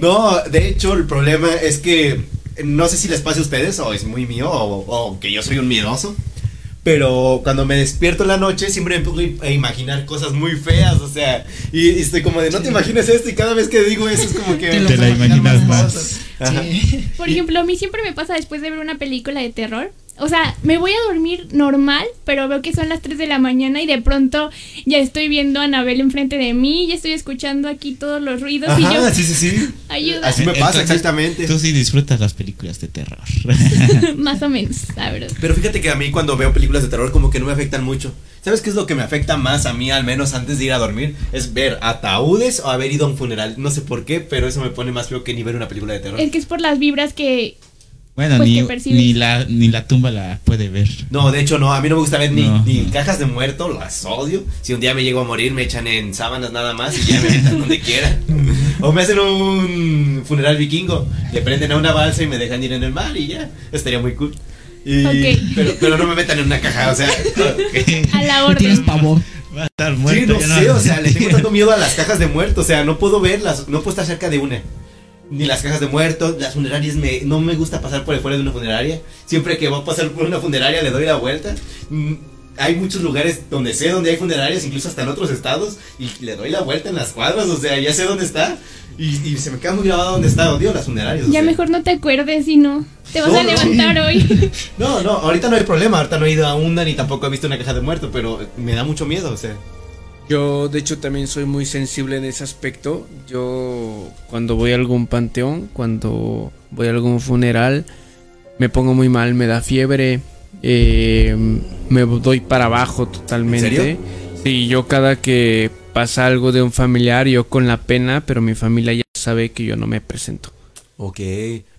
No, de hecho, el problema es que no sé si les pasa a ustedes o es muy mío o, o que yo soy un miedoso. Pero cuando me despierto en la noche siempre me pongo a imaginar cosas muy feas, o sea, y, y estoy como de no te imagines esto y cada vez que digo eso es como que Te la imaginas más. Sí. Por ejemplo, a mí siempre me pasa después de ver una película de terror. O sea, me voy a dormir normal, pero veo que son las 3 de la mañana y de pronto ya estoy viendo a Anabel enfrente de mí, ya estoy escuchando aquí todos los ruidos y yo, Ajá, sí, sí, sí. ayuda. Así me pasa Entonces, exactamente. Tú sí disfrutas las películas de terror. Más o menos, la verdad. Pero fíjate que a mí cuando veo películas de terror como que no me afectan mucho. ¿Sabes qué es lo que me afecta más a mí, al menos antes de ir a dormir? Es ver ataúdes o haber ido a un funeral. No sé por qué, pero eso me pone más feo que ni ver una película de terror. Es que es por las vibras que... Bueno, Pues ni, ni, la, ni la tumba la puede ver. No, de hecho no, a mí no me gusta ver ni, No. ni cajas de muerto, las odio. Si un día me llego a morir, me echan en sábanas nada más y ya me metan donde quiera. O me hacen un funeral vikingo, le prenden a una balsa y me dejan ir en el mar y ya, estaría muy cool. Y- pero, pero no me metan en una caja, o sea. A la No tienes orden. pavor. Va a estar Sí, muerto. no yo sé, o sea, le tengo tanto miedo a las cajas de muerto, o sea, no puedo verlas, no puedo estar cerca de una. Ni las cajas de muertos, las funerarias me, no me gusta pasar por el fuera de una funeraria. Siempre que voy a pasar por una funeraria le doy la vuelta. Mm, Hay muchos lugares donde sé donde hay funerarias, incluso hasta en otros estados, y le doy la vuelta en las cuadras, o sea, ya sé dónde está. Y, y se me queda muy grabado dónde está, odio las funerarias. o Ya sea. mejor no te acuerdes y no. Te vas No, a no. levantar hoy. No, no, ahorita no hay problema, ahorita no he ido a una ni tampoco he visto una caja de muerto, pero me da mucho miedo, o sea. Yo, de hecho, también soy muy sensible en ese aspecto. Yo, cuando voy a algún panteón, cuando voy a algún funeral, me pongo muy mal, me da fiebre, eh, me doy para abajo totalmente. ¿En serio? Sí, yo cada que pasa algo de un familiar, yo con la pena, pero mi familia ya sabe que yo no me presento. Ok.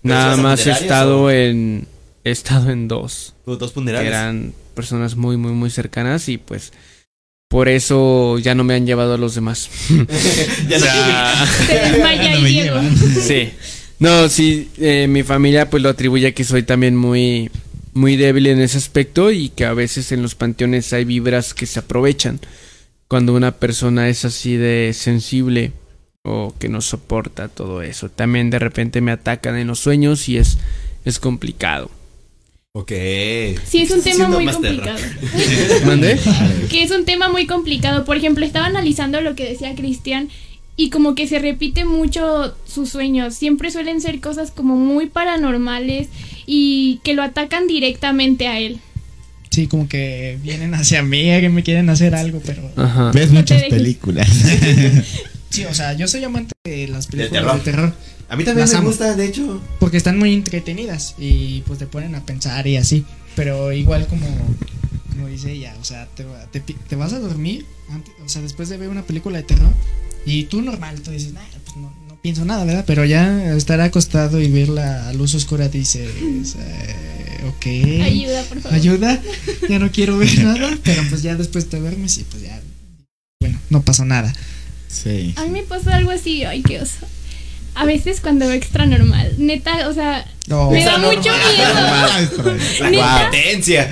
Nada más he estado o- en, he estado en dos dos que funerales. eran personas muy, muy, muy cercanas y pues por eso ya no me han llevado a los demás. ya no sea, Se desmaya No y me Diego. llevan. sí. No, sí, eh, mi familia pues lo atribuye a que soy también muy, muy débil en ese aspecto y que a veces en los panteones hay vibras que se aprovechan cuando una persona es así de sensible o que no soporta todo eso. También de repente me atacan en los sueños y es, es complicado. Ok. Sí, es un tema muy complicado. ¿Mandé? que es un tema muy complicado. Por ejemplo, estaba analizando lo que decía Cristian y como que se repite mucho sus sueños. Siempre suelen ser cosas como muy paranormales y que lo atacan directamente a él. Sí, como que vienen hacia mí, que me quieren hacer algo, pero... Ajá. Ves muchas películas. Sí, o sea, yo soy amante de las terror. películas de terror. A mí también Las me amo. gusta, de hecho. Porque están muy entretenidas y pues te ponen a pensar y así. Pero igual como, como dice ella, o sea, te, va- te, pi- te vas a dormir, antes- o sea, después de ver una película de terror y tú normal, tú dices, nah, pues no, no pienso nada, ¿verdad? Pero ya estar acostado y ver la luz oscura dices, eh, ok. Ayuda, por favor. Ayuda, ya no quiero ver nada, pero pues ya después te duermes y pues ya, bueno, no pasó nada. Sí. A mí me pasa algo así, ay, qué oso. A veces cuando veo extra normal, neta, o sea, No, me da Extra mucho normal. miedo. La competencia.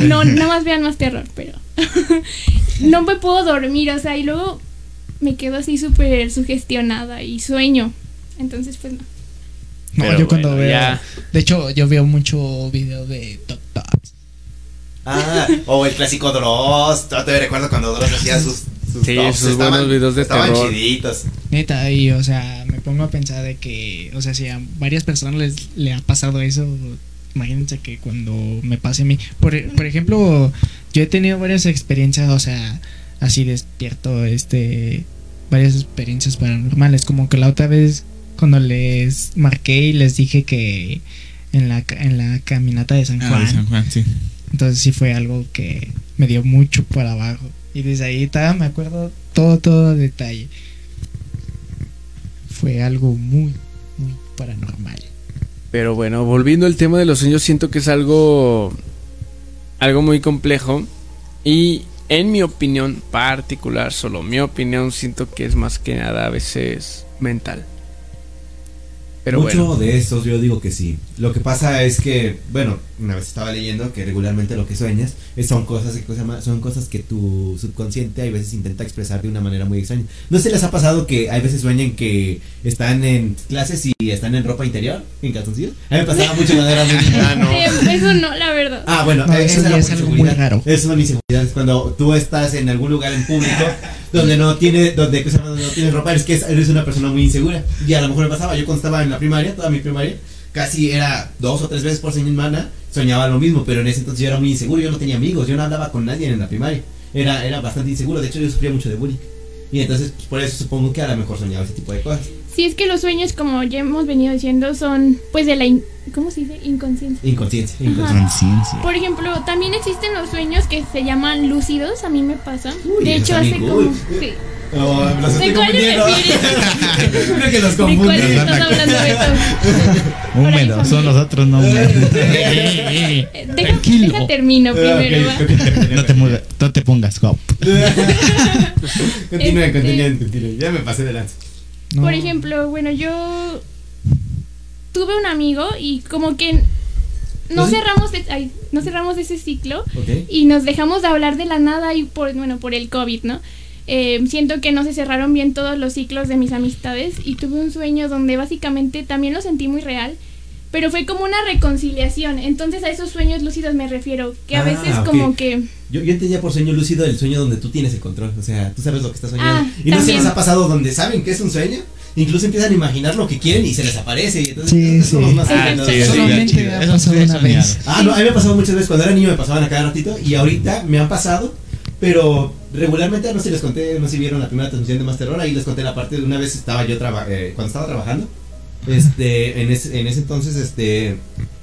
No, nada más vean más terror, pero no me puedo dormir, o sea, y luego me quedo así súper sugestionada y sueño. Entonces, pues no. no, Pero yo cuando bueno, veo, ya. de hecho, yo veo mucho video de TikToks. Ah, o el clásico Dross. Todavía recuerdo cuando Dross hacía sus. Sus Sí, tops, sus buenos videos de estaban terror. chiditos. Neta, y o sea, me pongo a pensar de que, o sea, si a varias personas les le ha pasado eso, imagínense que cuando me pase a mí, por, por ejemplo, yo he tenido varias experiencias, o sea, así despierto, este, varias experiencias paranormales, como que la otra vez cuando les marqué y les dije que en la, ca- en la caminata de San Ah, Juan, de San Juan, sí. entonces sí fue algo que me dio mucho para abajo. Y desde ahí todavía me acuerdo todo, todo detalle. Fue algo muy, muy paranormal. Pero bueno, volviendo al tema de los sueños, siento que es algo. algo muy complejo. Y en mi opinión particular, solo mi opinión, siento que es más que nada a veces mental. Pero Mucho bueno. de esos yo digo que sí. Lo que pasa es que, bueno, una vez estaba leyendo que regularmente lo que sueñas son cosas que son cosas que tu subconsciente a veces intenta expresar de una manera muy extraña. ¿No se les ha pasado que hay veces sueñan que están en clases y están en ropa interior, en calzoncillos? A mí me pasaba mucho cuando era muy Ah, no. Eh, eso no, la verdad. Ah, bueno, No, eh, eso la es algo inseguridad. muy raro. Eso son inseguridades. Cuando tú estás en algún lugar en público donde no tiene, donde no tienes ropa, es que eres una persona muy insegura. Y a lo mejor me pasaba, yo cuando estaba en la primaria, toda mi primaria, casi era dos o tres veces por semana, soñaba lo mismo, pero en ese entonces yo era muy inseguro, yo no tenía amigos, yo no hablaba con nadie en la primaria. Era, era bastante inseguro, de hecho yo sufría mucho de bullying. Y entonces, pues, por eso supongo que a lo mejor soñaba ese tipo de cosas. Sí, es que los sueños, como ya hemos venido diciendo, son pues de la... in- ¿Cómo se dice? Inconsciencia. Inconsciencia. Inconsciencia. Por ejemplo, también existen los sueños que se llaman lúcidos, a mí me pasa. Uy, de hecho, hace como... Sí. Oh, los ¿De cuál te? Creo que los ¿De cuál confundí. estás hablando, Beto? Húmedos, son los otros nombres. Eh, Deja, Tranquilo. deja termino primero, Ah, ok, No te, muevas- no te pongas hop. Continúe, Este- continúe, continúe. Ya me pasé de lanza. No. Por ejemplo, bueno, yo tuve un amigo y como que no cerramos, de- ay, no cerramos ese ciclo y nos dejamos de hablar de la nada y por, bueno, por el COVID, ¿no? Eh, siento que no se cerraron bien todos los ciclos de mis amistades y tuve un sueño donde básicamente también lo sentí muy real, pero fue como una reconciliación. Entonces a esos sueños lúcidos me refiero, que a Ah, veces como que... Yo, yo entendía por sueño lúcido el sueño donde tú tienes el control. O sea, tú sabes lo que estás soñando. Ah, y no se les ha pasado donde saben que es un sueño. Incluso empiezan a imaginar lo que quieren y se les aparece. Y entonces Sí, entonces somos sí. más Ah, sí, sí, Solamente me ha Eso pasado sí una soñado. vez. Ah, no, a mí me ha pasado muchas veces. Cuando era niño me pasaban a cada ratito. Y ahorita me han pasado. Pero regularmente, no sé si les conté, no sé si vieron la primera transmisión de Más Terror. Ahí les conté la parte de una vez estaba yo traba eh, cuando estaba trabajando. Este, en ese, en ese entonces, este,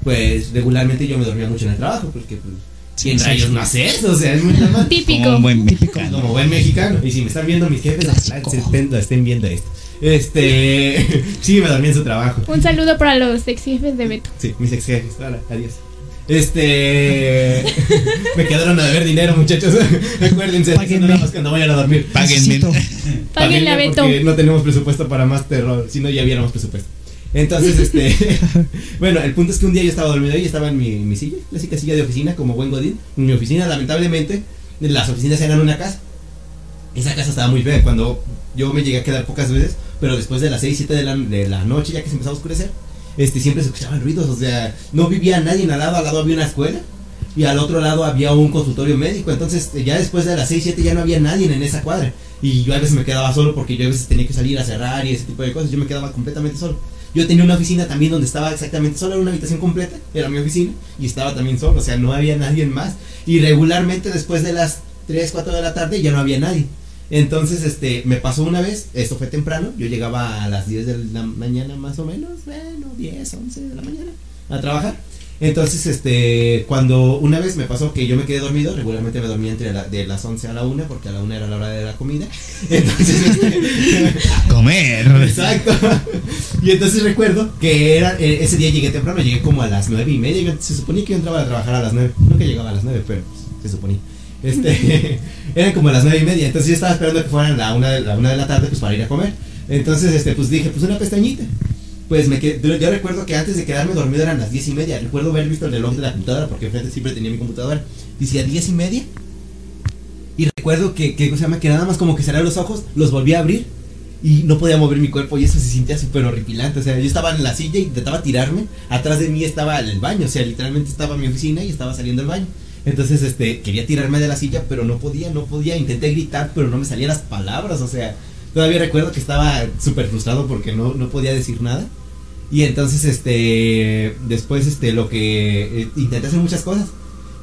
pues regularmente yo me dormía mucho en el trabajo. Porque, pues, ¿quién sí, rayos sí. no hace eso? O sea, es muy normal. Típico. Como buen Típico. mexicano. Como buen mexicano. Y si me están viendo mis jefes, estén, estén viendo esto. Este, sí, me dormí en su trabajo. Un saludo para los ex jefes de Beto. Sí, mis ex jefes. Hola, adiós. Este, me quedaron a deber dinero, muchachos. Acuérdense, Páguenme. nada más cuando vayan a dormir. Páguenme. Páguenle a Beto. Porque no tenemos presupuesto para más terror. Si no, ya viéramos presupuesto. Entonces, este. bueno, el punto es que un día yo estaba dormido y estaba en mi, mi silla, clásica silla de oficina, como buen Godín. En mi oficina, lamentablemente, las oficinas eran una casa. Esa casa estaba muy fea. Cuando yo me llegué a quedar pocas veces, pero después de las 6, 7 de la, de la noche, ya que se empezaba a oscurecer, este, siempre se escuchaban ruidos. O sea, no vivía nadie al lado, al lado había una escuela. Y al otro lado había un consultorio médico. Entonces, ya después de las 6, 7 ya no había nadie en esa cuadra. Y yo a veces me quedaba solo porque yo a veces tenía que salir a cerrar y ese tipo de cosas. Yo me quedaba completamente solo. Yo tenía una oficina también donde estaba exactamente solo, era una habitación completa, era mi oficina, y estaba también solo, o sea, no había nadie más. Y regularmente después de las 3, 4 de la tarde ya no había nadie. Entonces, este, me pasó una vez, esto fue temprano, yo llegaba a las 10 de la mañana más o menos, bueno, 10, 11 de la mañana, a trabajar. Entonces, este, cuando una vez me pasó que yo me quedé dormido, regularmente me dormía entre la- de las 11 a la 1, porque a la 1 era la hora de la comida. Entonces, este, A comer. Exacto. Y entonces recuerdo que era eh, ese día llegué temprano, llegué como a las nueve y media. Se suponía que yo entraba a trabajar a las nueve. Nunca llegaba a las nueve, pero se suponía. Este, eran como las nueve y media. Entonces yo estaba esperando que fueran la una, de- la una de la tarde pues para ir a comer. Entonces, este, pues dije, pues una pestañita. Pues me quedé, yo- recuerdo que antes de quedarme dormido eran las diez y media. Recuerdo haber visto el reloj de la computadora porque enfrente siempre tenía mi computadora. Decía diez y media. Y recuerdo que, que, ¿cómo se llama? que nada más como que cerré los ojos, los volví a abrir y no podía mover mi cuerpo y eso se sentía súper horripilante. O sea, yo estaba en la silla y intentaba tirarme. Atrás de mí estaba el baño, o sea, literalmente estaba mi oficina y estaba saliendo el baño. Entonces, este, quería tirarme de la silla, pero no podía, no podía. Intenté gritar, pero no me salían las palabras. O sea, todavía recuerdo que estaba súper frustrado porque no, no podía decir nada. Y entonces, este, después, este, lo que eh, intenté hacer muchas cosas.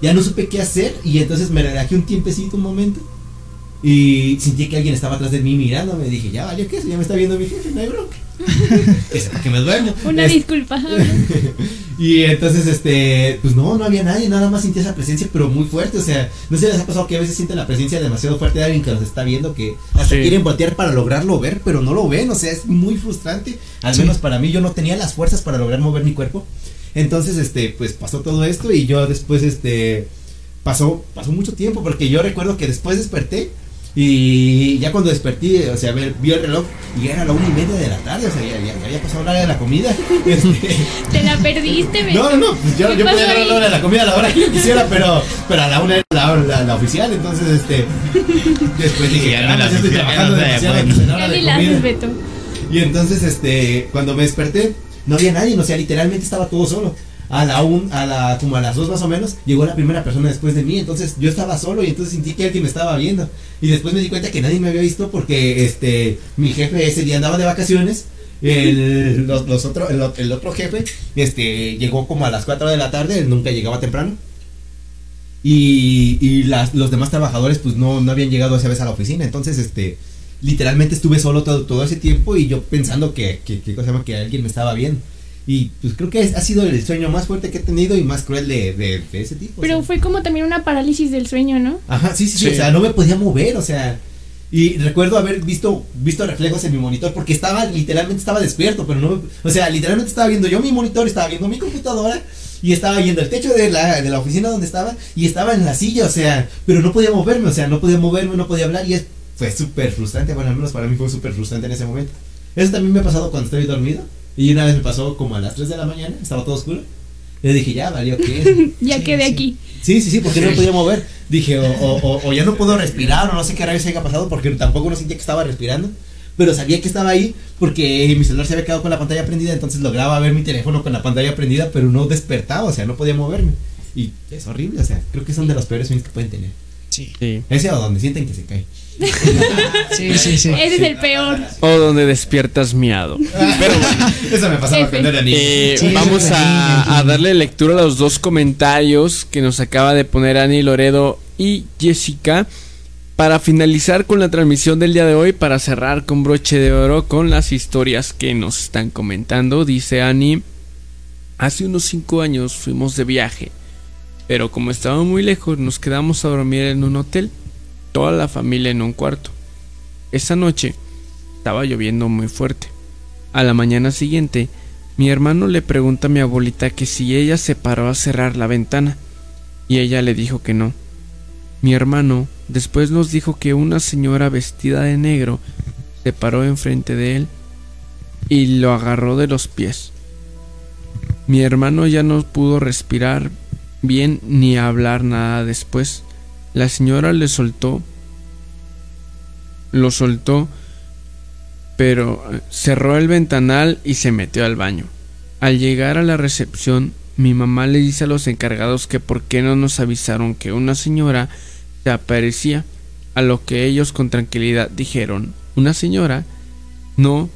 Ya no supe qué hacer y entonces me relajé un tiempecito, un momento. Y sentí que alguien estaba atrás de mí mirándome. Dije, ya valió que eso, ya me está viendo mi jefe, no hay bronca. es para que me duermo. Una Es- disculpa. y entonces, este, pues no, no había nadie, nada más sentí esa presencia, pero muy fuerte. O sea, no sé si les ha pasado que a veces sienten la presencia demasiado fuerte de alguien que los está viendo, que hasta Sí. quieren voltear para lograrlo ver, pero no lo ven. O sea, es muy frustrante. Al menos para mí, yo no tenía las fuerzas para lograr mover mi cuerpo. Entonces, este, pues pasó todo esto y yo después, este, pasó, pasó mucho tiempo porque yo recuerdo que después desperté y ya cuando desperté, o sea, ver, vi el reloj y era la una y media de la tarde, o sea, ya, ya- ya había pasado la hora de la comida. Este, Te la perdiste, no, no, no, pues yo, ¿Qué yo podía dar ahí? la hora de la comida a la hora que yo quisiera, pero, pero a la una era la, la, la oficial, entonces, este, después dije, Ya no "Caramba, la estoy oficial, trabajando ya no sé, demasiado bueno". pues, en la hora Ya de ni la comida". haces, Beto. Y entonces, este, cuando me desperté, no había nadie, o sea, literalmente estaba todo solo. A la un, a la, como a las dos más o menos, llegó la primera persona después de mí, entonces yo estaba solo y entonces sentí que alguien me estaba viendo. Y después me di cuenta que nadie me había visto porque, este, mi jefe ese día andaba de vacaciones. El, los, los otro, el, otro jefe, este, llegó como a las 4 de la tarde, él nunca llegaba temprano. Y, y las, los demás trabajadores pues no, no habían llegado esa vez a la oficina. Entonces, este, literalmente estuve solo todo, todo ese tiempo y yo pensando que, que alguien me estaba viendo. Y pues creo que es- ha sido el sueño más fuerte que he tenido y más cruel de, de, de ese tipo. o Pero sea. fue como también una parálisis del sueño, ¿no? Ajá, sí, sí, sí, Sí. o sea, no me podía mover, o sea. Y recuerdo haber visto visto reflejos en mi monitor porque estaba literalmente estaba despierto, pero no, o sea, literalmente estaba viendo yo mi monitor, estaba viendo mi computadora y estaba viendo el techo de la, de la oficina donde estaba y estaba en la silla, o sea, pero no podía moverme, o sea, no podía moverme, no podía hablar y es, fue súper frustrante, bueno, al menos para mí fue súper frustrante en ese momento. Eso también me ha pasado cuando estoy dormido y una vez me pasó como a las 3 de la mañana, estaba todo oscuro. Y yo dije, ya, valió, ¿qué? Ya Sí, quedé sí. aquí. Sí, sí, sí, porque no me podía mover. Dije, o, o, o- o ya no puedo respirar, o no sé qué rayos haya pasado, porque tampoco no sentía que estaba respirando. Pero sabía que estaba ahí porque mi celular se había quedado con la pantalla prendida, entonces lograba ver mi teléfono con la pantalla prendida, pero no despertaba, o sea, no podía moverme. Y es horrible, o sea, creo que son de los peores sueños que pueden tener. Sí. Sí. Ese o donde sienten que se cae. Sí, sí, sí. Ese es el peor. O donde despiertas miado. Pero bueno, Eso me pasaba cuando era niño. eh, Sí, vamos a, darle lectura a los dos comentarios que nos acaba de poner Ani Loredo y Jessica para finalizar con la transmisión del día de hoy, para cerrar con broche de oro con las historias que nos están comentando. Dice Ani, hace unos cinco años fuimos de viaje, pero como estábamos muy lejos nos quedamos a dormir en un hotel, toda la familia en un cuarto. Esa noche estaba lloviendo muy fuerte. A la mañana siguiente, mi hermano le pregunta a mi abuelita que si ella se paró a cerrar la ventana, y ella le dijo que no. Mi hermano después nos dijo que una señora vestida de negro se paró enfrente de él y lo agarró de los pies. Mi hermano ya no pudo respirar bien ni hablar nada después. La señora le soltó, lo soltó, pero eh, cerró el ventanal y se metió al baño. Al llegar a la recepción, mi mamá le dice a los encargados que por qué no nos avisaron que una señora se aparecía, a lo que ellos con tranquilidad dijeron, ¿una señora? No,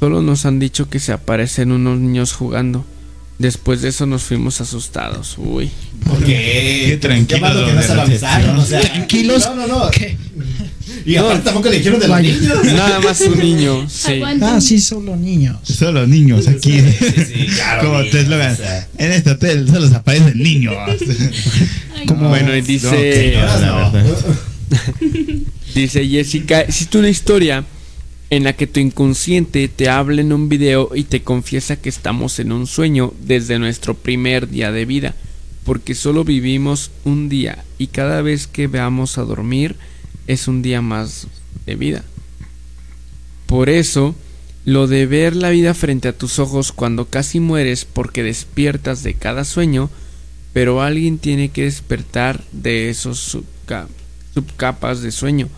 solo nos han dicho que se aparecen unos niños jugando. Después de eso nos fuimos asustados. Uy. Porque Qué tranquilos que no avisaron, o sea, Tranquilos. No, no, no. ¿Qué? Y aparte tampoco le dijeron de los niños. Nada más un niño. Sí. Ah, sí, solo niños. Solo niños aquí. Sí, sí, claro, Como niños, te eslogan. o sea. En este hotel solo se aparecen niños. Ay, como- Bueno, y No, dice, No. dice Jessica, existe una historia en la que tu inconsciente te habla en un video y te confiesa que estamos en un sueño desde nuestro primer día de vida, porque solo vivimos un día y cada vez que veamos a dormir es un día más de vida. Por eso, lo de ver la vida frente a tus ojos cuando casi mueres porque despiertas de cada sueño, pero alguien tiene que despertar de esos subca- subcapas de sueño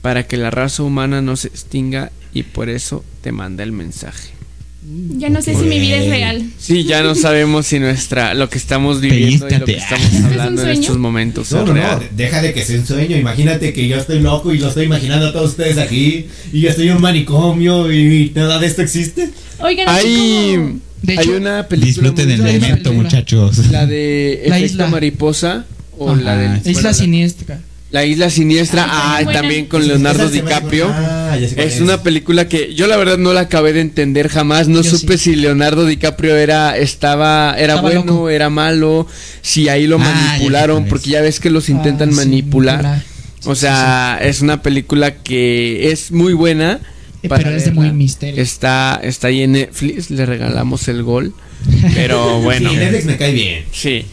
para que la raza humana no se extinga y por eso te manda el mensaje. Ya no sé si mi vida es real. Sí, ya no sabemos si nuestra lo que estamos viviendo y lo que estamos hablando en sueño? estos momentos No, es no, no, real. de- deja de que sea un sueño. Imagínate que yo estoy loco y lo estoy imaginando a todos ustedes aquí. Y yo estoy en un manicomio y nada de esto existe. Oigan, Hay, como- De hay hecho, una película Disfruten el momento, muchachos. la de La Efecto isla. Mariposa o Ajá. la de Isla Siniestra. La Isla Siniestra, Ah, ah, también con Leonardo DiCaprio. Ah, ya sé cuál Es una película que yo la verdad no la acabé de entender jamás. No Yo supe sí. si Leonardo DiCaprio era estaba era Estaba bueno, loco. era malo, si ahí lo Ah, manipularon, porque ya ves que los intentan Ah, manipular. manipular. O sea, es una película que es muy buena. Eh, pero es de muy misterio. Está está ahí en Netflix, le regalamos el gol. Pero bueno, Sí, Netflix me cae bien. sí.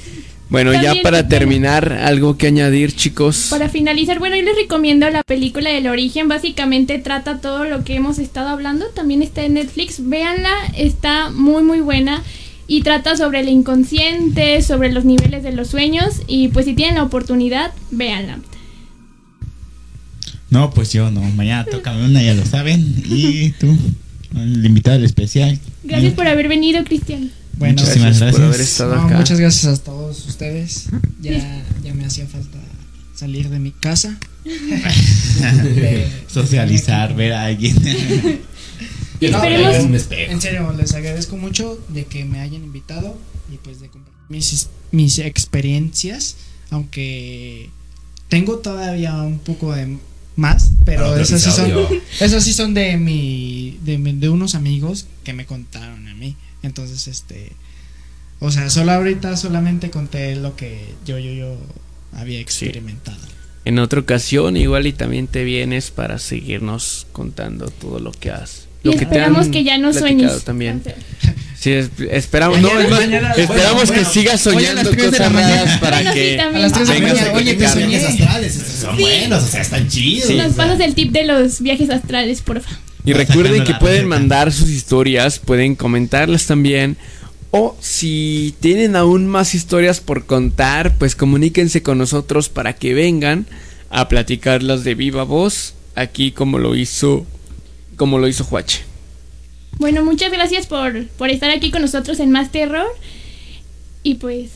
Bueno, ya para terminar, algo que añadir, chicos. Para finalizar, bueno, yo les recomiendo la película del origen. Básicamente trata todo lo que hemos estado hablando. También está en Netflix. Véanla, está muy, muy buena. Y trata sobre el inconsciente, sobre los niveles de los sueños. Y pues si tienen la oportunidad, véanla. No, pues yo no. Mañana tócame una, ya lo saben. Y tú, el invitado especial. Gracias por haber venido, Cristian. Bueno, Muchísimas por gracias. haber estado no, acá. muchas gracias a todos ustedes. Ya, ya me hacía falta salir de mi casa. De- Socializar, ver a alguien. Yo no. En serio, les agradezco mucho de que me hayan invitado y pues de compartir mis, mis experiencias, aunque tengo todavía un poco de más, pero Otro esas sí son, esas sí son de mi, de, mi- de unos amigos que me contaron a mí. Entonces, este, o sea, solo ahorita solamente conté lo que yo, yo, yo había experimentado. En otra ocasión, igual y también te vienes para seguirnos contando todo lo que has. Y Lo que te esperamos han que ya no sueñes. también. Sí, es- esperamos, no, Mañana- es más, mañana- esperamos bueno, que bueno. sigas soñando tres de la cosas raras para Bueno, sí, que también. A las tres de la mañana, oye, platicar. soñé. viajes astrales, son buenos, o sea, están chidos. Sí. Nos o sea. pasas el tip de los viajes astrales, porfa. Y recuerden que pueden mandar sus historias, pueden comentarlas también. O si tienen aún más historias por contar, pues comuníquense con nosotros para que vengan a platicarlas de viva voz, aquí como lo hizo, como lo hizo Juache. Bueno, muchas gracias por, por estar aquí con nosotros en Más Terror. Y pues,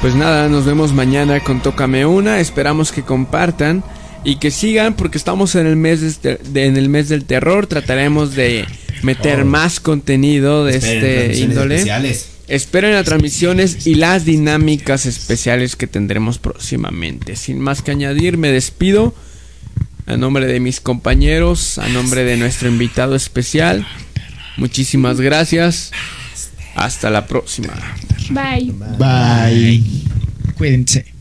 Pues nada, nos vemos mañana con Tócame Una. Esperamos que compartan y que sigan porque estamos en el mes de este- de- en el mes del terror. Trataremos de meter Oh. más contenido de Esperen, este índole. especiales. Esperen las transmisiones y las dinámicas especiales que tendremos próximamente. Sin más que añadir, me despido. A nombre de mis compañeros, a nombre de nuestro invitado especial. Muchísimas gracias. Hasta la próxima. bye. Bye. Cuídense.